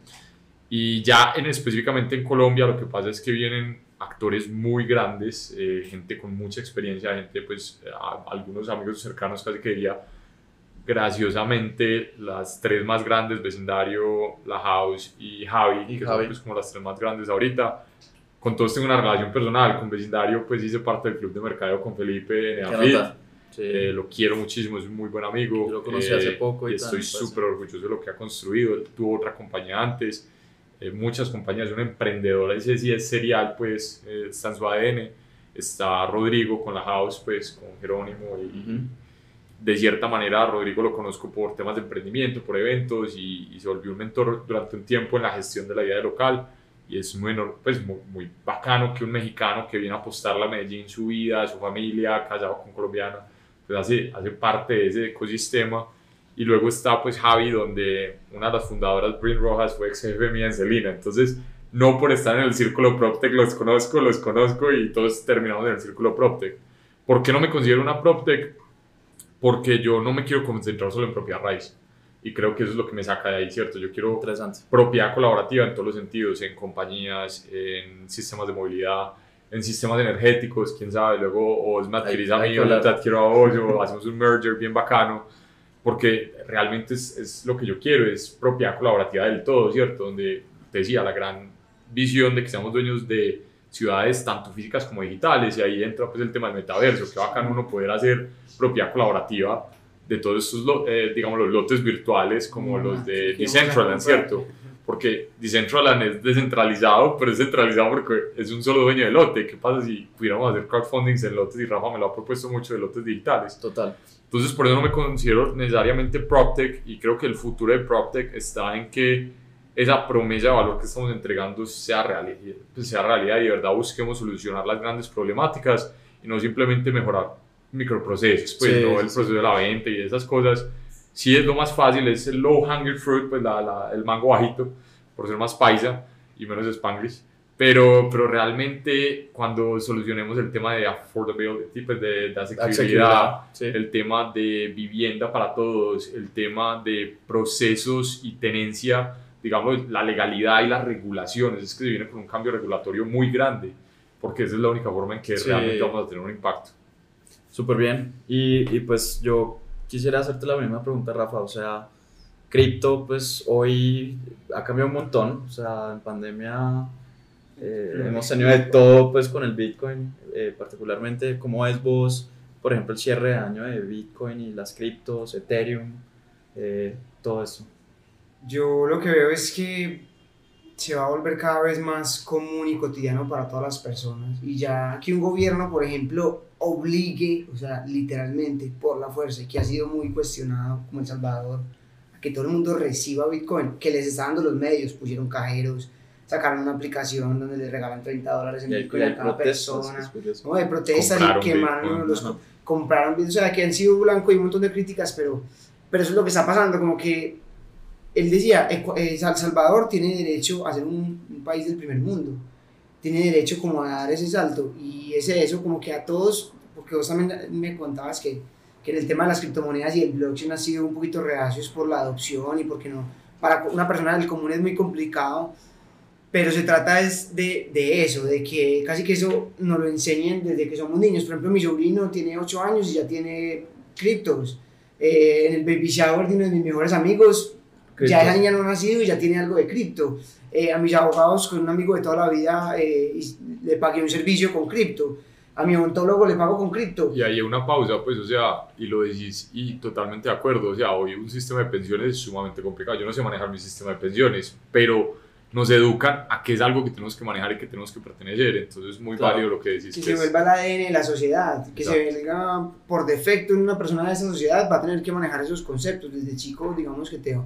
Y ya en, específicamente en Colombia lo que pasa es que vienen actores muy grandes, eh, gente con mucha experiencia, gente pues a- algunos amigos cercanos casi que diría graciosamente las tres más grandes, Vecindario, La House y Javi,
Y
que
Javi.
son pues como las tres más grandes ahorita. Con todos tengo una relación personal, con Vecindario pues hice parte del club de mercadeo con Felipe
¿Qué
Neafit.
nota? Sí.
Eh, lo quiero muchísimo, es un muy buen amigo.
Yo lo conocí
eh,
hace poco y
estoy
pues.
súper orgulloso de lo que ha construido. Él tuvo otra compañía antes, eh, muchas compañías, un emprendedor, ese sí es serial, pues eh, está en su ADN. Está Rodrigo con la House, pues con Jerónimo y,
Ujú.
De cierta manera Rodrigo lo conozco por temas de emprendimiento, por eventos y, y se volvió un mentor durante un tiempo en la gestión de la vida local y es muy, pues, muy, muy bacano que un mexicano que viene a apostarle a Medellín su vida, su familia, casado con colombiana, pues hace, hace parte de ese ecosistema y luego está pues Javi donde una de las fundadoras, Brin Rojas, fue ex jefe mía en Celina, entonces no por estar en el círculo PropTech los conozco, los conozco y todos terminamos en el círculo PropTech. ¿Por qué no me considero una PropTech? Porque yo no me quiero concentrar solo en propiedad raíz. Y creo que eso es lo que me saca de ahí, ¿cierto? Yo quiero propiedad colaborativa en todos los sentidos, en compañías, en sistemas de movilidad, en sistemas energéticos, quién sabe, luego o me adquirís a mí o te adquiero a vos o hacemos un merger bien bacano, porque realmente es, es lo que yo quiero, es propiedad colaborativa del todo, ¿cierto? Donde te decía, la gran visión de que seamos dueños de ciudades tanto físicas como digitales y ahí entra pues el tema del metaverso, que bacano uno poder hacer propiedad colaborativa de todos estos, eh, digamos, los lotes virtuales como los de
¿Qué vamos a
Decentraland? ¿cierto? Porque Decentraland es descentralizado, pero es centralizado porque es un solo dueño de lote. ¿Qué pasa si pudiéramos hacer crowdfundings en lotes? Y Rafa me lo ha propuesto mucho de lotes digitales.
Total.
Entonces, por eso no me considero necesariamente PropTech y creo que el futuro de PropTech está en que esa promesa de valor que estamos entregando sea realidad, pues sea realidad y de verdad busquemos solucionar las grandes problemáticas y no simplemente mejorar microprocesos, pues
Sí,
no
sí,
el
sí.
proceso de la venta y esas cosas. Sí es lo más fácil, es el low hanging fruit, pues la- la- el mango bajito, por ser más paisa y menos spanglish, Pero, pero realmente cuando solucionemos el tema de affordability, pues de, de asequibilidad,
sí.
el tema de vivienda para todos, el tema de procesos y tenencia, digamos, la legalidad y las regulaciones, es que se viene con un cambio regulatorio muy grande, porque esa es la única forma en que
Sí.
realmente vamos a tener un impacto.
Súper bien. Y, y pues yo quisiera hacerte la misma pregunta, Rafa. O sea, cripto, pues hoy ha cambiado un montón. O sea, en pandemia eh, hemos tenido de todo, pues con el Bitcoin, eh, particularmente. ¿Cómo es vos, por ejemplo, el cierre de año de Bitcoin y las criptos, Ethereum, eh, todo eso?
Yo lo que veo es que se va a volver cada vez más común y cotidiano para todas las personas. Y ya que un gobierno, por ejemplo, obligue, o sea, literalmente por la fuerza, y que ha sido muy cuestionado como El Salvador, a que todo el mundo reciba Bitcoin, que les está dando los medios, pusieron cajeros, sacaron una aplicación donde les regalan 30 dólares en Bitcoin a cada persona. ¿no? de protestas
Compraron
y quemaron
Bitcoin,
los
ajá.
compraron Bitcoin, o sea que han sido blanco y un montón de críticas pero pero eso es lo que está pasando como que él decía Ecu- eh, El Salvador tiene derecho a ser un, un país del primer mundo tiene derecho como a dar ese salto y ese eso como que a todos porque vos también me contabas que, que en el tema de las criptomonedas y el blockchain ha sido un poquito reacios por la adopción y porque no para una persona del común es muy complicado pero se trata es de, de eso, de que casi que eso nos lo enseñen desde que somos niños. Por ejemplo, mi sobrino tiene 8 años y ya tiene criptos. Eh, en el baby shower de uno de mis mejores amigos, ya esa niña no ha nacido y ya tiene algo de cripto. Eh, a mis abogados, con un amigo de toda la vida, eh, y le pagué un servicio con cripto. A mi odontólogo le pago con cripto.
Y ahí una pausa, pues, o sea, y lo decís, y totalmente de acuerdo, o sea, hoy un sistema de pensiones es sumamente complicado. Yo no sé manejar mi sistema de pensiones, pero nos educan a que es algo que tenemos que manejar y que tenemos que pertenecer. Entonces, es muy
Claro.
válido lo que decís.
que
que
se
es-
vuelva el ADN de la sociedad, que se
Exacto.
venga por defecto en una persona de esa sociedad, va a tener que manejar esos conceptos. Desde chico, digamos que te,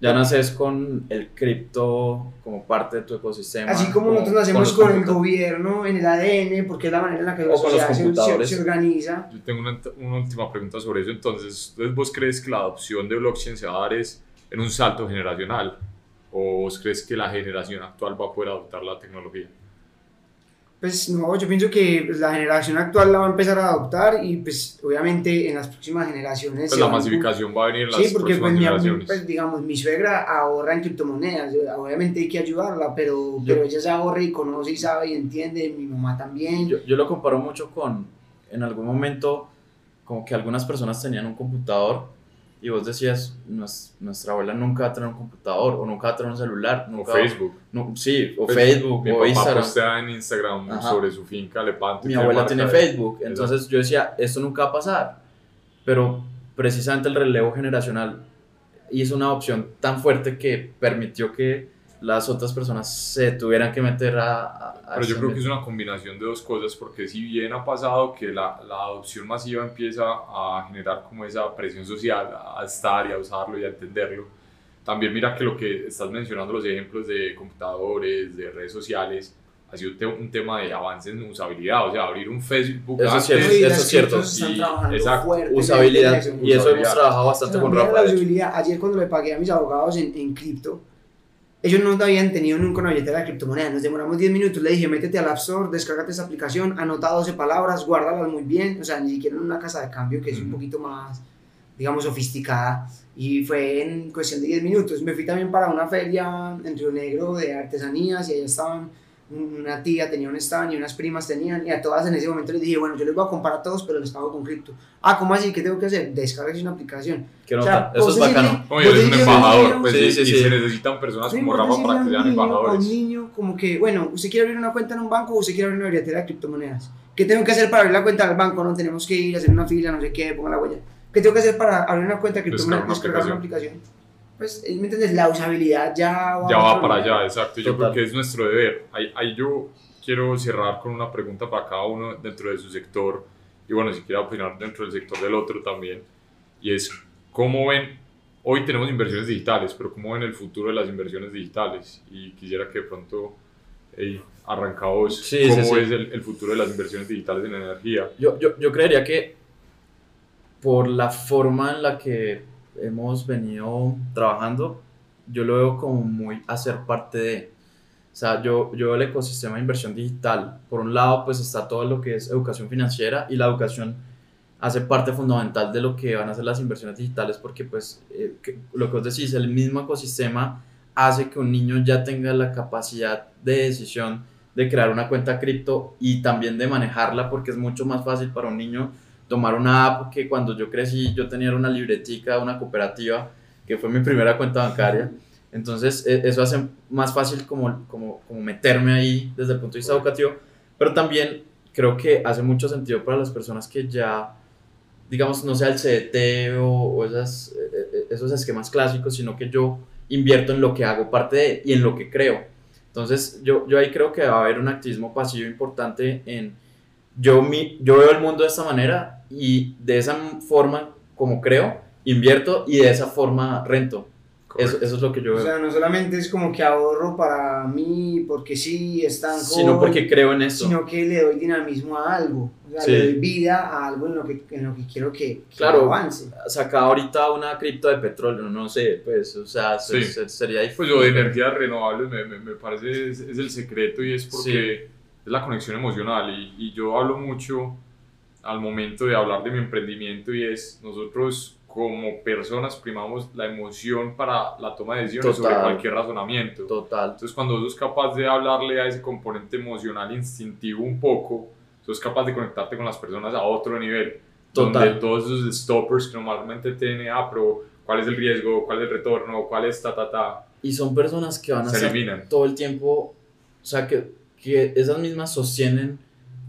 Ya naces con el cripto como parte de tu ecosistema.
Así como nosotros nacemos con, el gobierno, en el ADN, porque es la manera en la que la sociedad se- se,
computadores.
se organiza.
Yo tengo una, una última pregunta sobre eso. Entonces, entonces, ¿vos crees que la adopción de blockchain se va a dar es en un salto generacional? ¿O vos crees que la generación actual va a poder adoptar la tecnología?
Pues no, yo pienso que pues, la generación actual la va a empezar a adoptar y pues obviamente en las próximas generaciones...
Pues la masificación va a venir en las
Sí, porque
próximas
pues, mi,
generaciones.
pues, digamos, mi suegra ahorra en criptomonedas, obviamente hay que ayudarla, pero,
Yo-
pero ella se ahorra y conoce y sabe y entiende, mi mamá también.
Yo, yo lo comparo mucho con, en algún momento, como que algunas personas tenían un computador y vos decías, "Nues- nuestra abuela nunca va a tener un computador o nunca va a tener un celular.
o
Nunca
Facebook.
no, sí, o
Pues,
Facebook
Mi
o
papá
Instagram.
postea en Instagram
Ajá.
sobre su finca Lepanto.
Mi abuela tiene
de-
Facebook. Entonces yo decía, esto nunca va a pasar. Pero precisamente el relevo generacional hizo una opción tan fuerte que permitió que las otras personas se tuvieran que meter a... a-
Pero yo creo que es una combinación de dos cosas, porque si bien ha pasado que la, la adopción masiva empieza a generar como esa presión social, a estar y a usarlo y a entenderlo, también mira que lo que estás mencionando, los ejemplos de computadores, de redes sociales, ha sido te- un tema de avance en usabilidad, o sea, abrir un Facebook
Eso es cierto,
Y
eso es cierto.
Y- exacto,
fuertemente
Usabilidad. Y eso hemos trabajado bastante con
Mira
Rafa.
la
de hecho.
usabilidad. Ayer cuando le pagué a mis abogados en, en cripto, ellos no habían tenido nunca una billetera de criptomonedas. Nos demoramos 10 minutos. Le dije, métete al App Store, descárgate esa aplicación, anota 12 palabras, guárdalas muy bien. O sea, ni siquiera en una casa de cambio que es un poquito más, digamos, sofisticada. Y fue en cuestión de 10 minutos. Me fui también para una feria en Río Negro de artesanías y allá estaban una tía tenía un stand y unas primas tenían y a todas en ese momento les dije, bueno, yo les voy a comprar a todos, pero les pago con cripto. Ah, ¿cómo así? ¿Qué tengo que hacer? Descargarse una aplicación.
Qué
O sea.
Eso es bacano.
Oye, eres un embajador, pues,
Sí,
y,
sí,
y
sí.
se necesitan personas como Rafa para que
un
sean embajadores.
un niño como que, bueno, usted quiere abrir una cuenta en un banco o usted quiere abrir una billetera de criptomonedas. ¿Qué tengo que hacer para abrir la cuenta del banco? No tenemos que ir a hacer una fila, no sé qué, ponga la huella. ¿Qué tengo que hacer para abrir una cuenta de criptomonedas? Descargar una aplicación. Pues, ¿me entiendes? La usabilidad ya va,
Ya va para allá, exacto. Yo
Total.
creo que es nuestro deber. Ahí, ahí yo quiero cerrar con una pregunta para cada uno dentro de su sector y bueno, si quiere opinar dentro del sector del otro también. Y es, ¿cómo ven? Hoy tenemos inversiones digitales, pero ¿cómo ven el futuro de las inversiones digitales? Y quisiera que de pronto hey, arranca vos,
Sí, sí,
¿cómo
sí.
ves el, el futuro de las inversiones digitales en energía?
Yo, yo, yo creería que por la forma en la que hemos venido trabajando, yo lo veo como muy hacer parte de. O sea, yo, yo el ecosistema de inversión digital, por un lado, pues está todo lo que es educación financiera y la educación hace parte fundamental de lo que van a ser las inversiones digitales porque pues eh, lo que os decís, el mismo ecosistema hace que un niño ya tenga la capacidad de decisión de crear una cuenta cripto y también de manejarla porque es mucho más fácil para un niño tomar una app que cuando yo crecí yo tenía una libretica, una cooperativa, que fue mi primera cuenta bancaria. Entonces e, eso hace más fácil como, como, como meterme ahí desde el punto de vista educativo, pero también creo que hace mucho sentido para las personas que ya, digamos, no sea el CDT o, o esas, e, e, esos esquemas clásicos, sino que yo invierto en lo que hago parte de y en lo que creo. Entonces, yo, yo ahí creo que va a haber un activismo pasivo importante en, yo, mi, yo veo el mundo de esta manera y de esa forma como creo, invierto y de esa forma rento. Eso, eso, es lo que yo veo.
O sea, no solamente es como que ahorro para mí porque sí, están
Sino porque creo en eso.
Sino que le doy dinamismo a algo. O sea, le doy vida a algo en lo que, en lo que quiero que, que
claro,
avance.
Saca ahorita una cripto de petróleo, no sé, pues, o sea, sí. sería difícil.
Pues lo de energías renovables me, me, me parece es, es, el secreto y es porque sí. es la conexión emocional. Y, y yo hablo mucho al momento de hablar de mi emprendimiento y es nosotros como personas primamos la emoción para la toma de decisiones Total. sobre cualquier razonamiento.
Total.
Entonces cuando sos capaz de hablarle a ese componente emocional instintivo un poco, sos capaz de conectarte con las personas a otro nivel.
Total.
Donde todos esos stoppers que normalmente tiene, ah, pero cuál es el riesgo, cuál es el retorno, cuál es ta, ta, ta.
Y son personas que van a
Se
estar
eliminan.
todo el tiempo, o sea, que, que esas mismas sostienen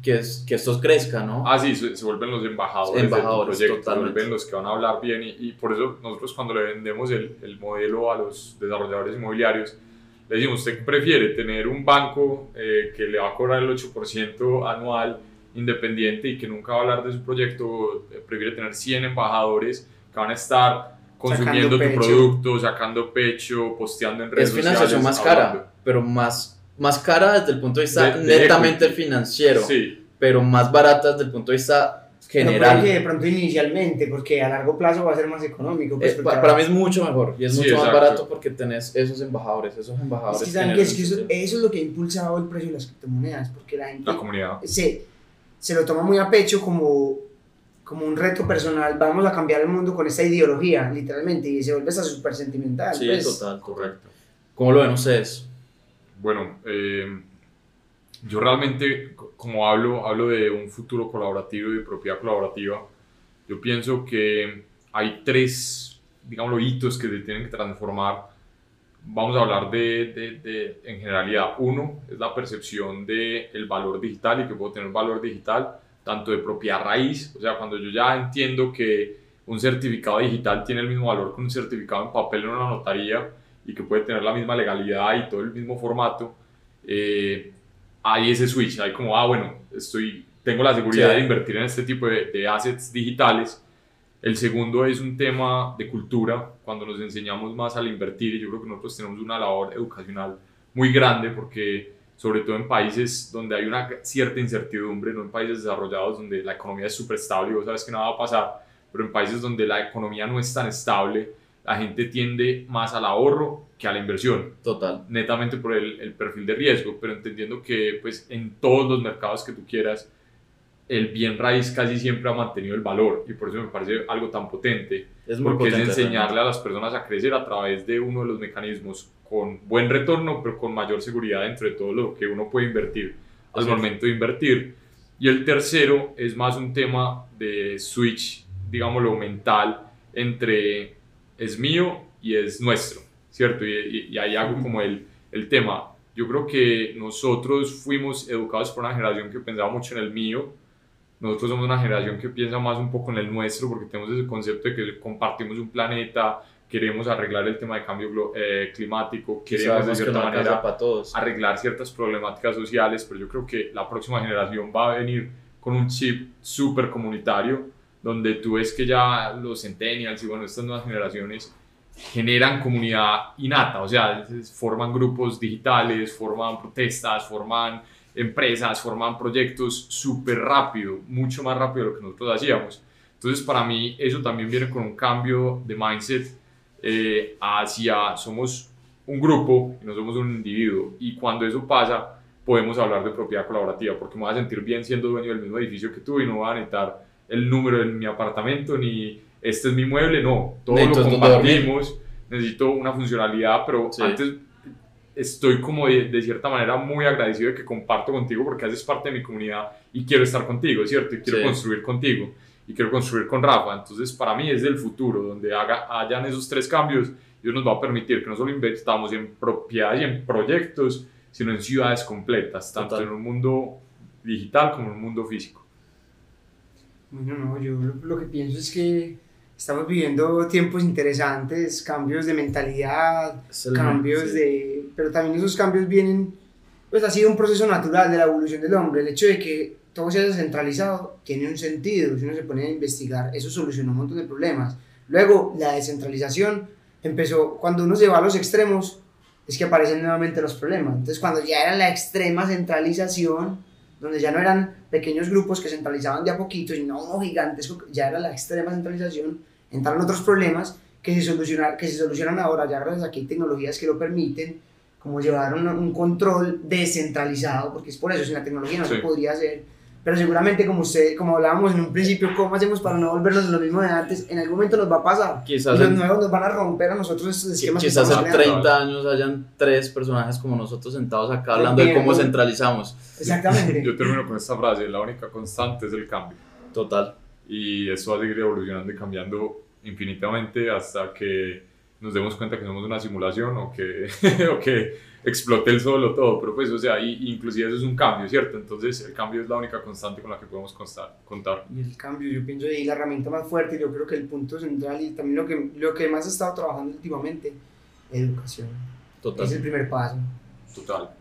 que, es, que estos crezcan, ¿no?
Ah, sí, se, se vuelven los embajadores,
Embajadores,
del proyecto, se
totalmente.
vuelven los que van a hablar bien y, y por eso nosotros cuando le vendemos el, el, modelo a los desarrolladores inmobiliarios, le decimos, ¿usted prefiere tener un banco eh, que le va a cobrar el 8% anual independiente y que nunca va a hablar de su proyecto? ¿Prefiere tener 100 embajadores que van a estar consumiendo tu producto, sacando pecho, posteando en redes
Es financiación
sociales?
más cara,
hablando?
pero más, más cara desde el punto de vista
De- de
netamente
equity.
financiero,
Sí,
pero más barata desde el punto de vista general.
puede que de pronto inicialmente, porque a largo plazo va a ser más económico. Pues,
Eh,
porque
pa- para mí es mucho mejor y es
Sí,
mucho más
exacto.
barato porque tenés esos embajadores, esos
Es
embajadores.
que, ¿saben qué? Es que eso, eso es lo que ha impulsado el precio de las criptomonedas, porque la gente
la comunidad.
se, se lo toma muy a pecho como, como un reto personal. Vamos a cambiar el mundo con esta ideología, literalmente, y se vuelve hasta súper sentimental.
Sí,
pues.
total. Correcto. ¿Cómo lo ven ustedes?
Bueno, eh, yo realmente, co- como hablo, hablo de un futuro colaborativo y de propiedad colaborativa, yo pienso que hay tres, digámoslo, hitos que se tienen que transformar. Vamos a hablar de, de, de- en generalidad. Uno es la percepción del el valor digital y que puedo tener valor digital, tanto de propiedad raíz, o sea, cuando yo ya entiendo que un certificado digital tiene el mismo valor que un certificado en papel en una notaría y que puede tener la misma legalidad y todo el mismo formato, eh, hay ese switch, hay como, ah, bueno, estoy, tengo la seguridad
Sí.
de invertir en este tipo de, de assets digitales. El segundo es un tema de cultura, cuando nos enseñamos más al invertir, y yo creo que nosotros tenemos una labor educacional muy grande porque sobre todo en países donde hay una cierta incertidumbre, no en países desarrollados donde la economía es súper estable y vos sabes que nada va a pasar, pero en países donde la economía no es tan estable, la gente tiende más al ahorro que a la inversión
Total.
netamente por el, el perfil de riesgo, pero entendiendo que pues en todos los mercados que tú quieras, el bien raíz casi siempre ha mantenido el valor y por eso me parece algo tan potente,
Es muy
porque
potente.
es enseñarle a las personas a crecer a través de uno de los mecanismos con buen retorno, pero con mayor seguridad dentro de todo lo que uno puede invertir al
Así es.
momento de invertir. Y el tercero es más un tema de switch, digámoslo, mental entre es mío y es nuestro, ¿cierto? Y, y- y ahí hago como el, el tema. Yo creo que nosotros fuimos educados por una generación que pensaba mucho en el mío. Nosotros somos una generación que piensa más un poco en el nuestro porque tenemos ese concepto de que compartimos un planeta, queremos arreglar el tema de cambio eh, climático, queremos de
que
cierta manera
para todos.
arreglar ciertas problemáticas sociales, pero yo creo que la próxima generación va a venir con un chip súper comunitario, donde tú ves que ya los centennials y bueno, estas nuevas generaciones generan comunidad innata, o sea, forman grupos digitales, forman protestas, forman empresas, forman proyectos súper rápido, mucho más rápido de lo que nosotros hacíamos. Entonces, para mí, eso también viene con un cambio de mindset eh, hacia somos un grupo y no somos un individuo. Y cuando eso pasa, podemos hablar de propiedad colaborativa, porque me voy a sentir bien siendo dueño del mismo edificio que tú y no voy a necesitar el número de mi apartamento ni este es mi mueble, no, todo lo compartimos, necesito una funcionalidad, pero antes estoy como de, cierta manera muy agradecido de que comparto contigo porque haces parte de mi comunidad y quiero estar contigo, ¿cierto? Y quiero construir contigo y quiero construir con Rafa. Entonces, para mí es el futuro, donde haga, hayan esos tres cambios, Dios nos va a permitir que no solo invertamos en propiedades y en proyectos, sino en ciudades completas, tanto en un mundo digital como en un mundo físico.
Bueno, no, yo lo que pienso es que estamos viviendo tiempos interesantes, cambios de mentalidad, cambios de... Pero también esos cambios vienen, pues ha sido un proceso natural de la evolución del hombre. El hecho de que todo sea descentralizado tiene un sentido, si uno se pone a investigar, eso soluciona un montón de problemas. Luego, la descentralización empezó, cuando uno se va a los extremos, es que aparecen nuevamente los problemas. Entonces, cuando ya era la extrema centralización, donde ya no eran pequeños grupos que centralizaban de a poquito, sino uno gigantesco, ya era la extrema centralización, entraron otros problemas que se, solucionan, que se solucionan ahora, ya gracias a que hay tecnologías que lo permiten, como llevar un, un control descentralizado, porque es por eso, sin la tecnología no se podría hacer. Pero seguramente, como usted, como hablábamos en un principio, ¿cómo hacemos para no volvernos lo mismo de antes? En algún momento nos va a pasar. Quizás y los nuevos nos van a romper a nosotros estos esquemas.
Quizás en 30 años hayan tres personajes como nosotros sentados acá hablando de cómo centralizamos.
Exactamente.
Yo termino con esta frase, la única constante es el cambio.
Total
y eso va a seguir evolucionando y cambiando infinitamente hasta que nos demos cuenta que somos una simulación o que, o que explote el sol o todo, pero pues, o sea, y, inclusive eso es un cambio, ¿cierto? Entonces el cambio es la única constante con la que podemos constar, contar.
Y el cambio, yo pienso ahí la herramienta más fuerte, yo creo que el punto central y también lo que, lo que más he estado trabajando últimamente, educación. Total. Es el primer paso.
Total.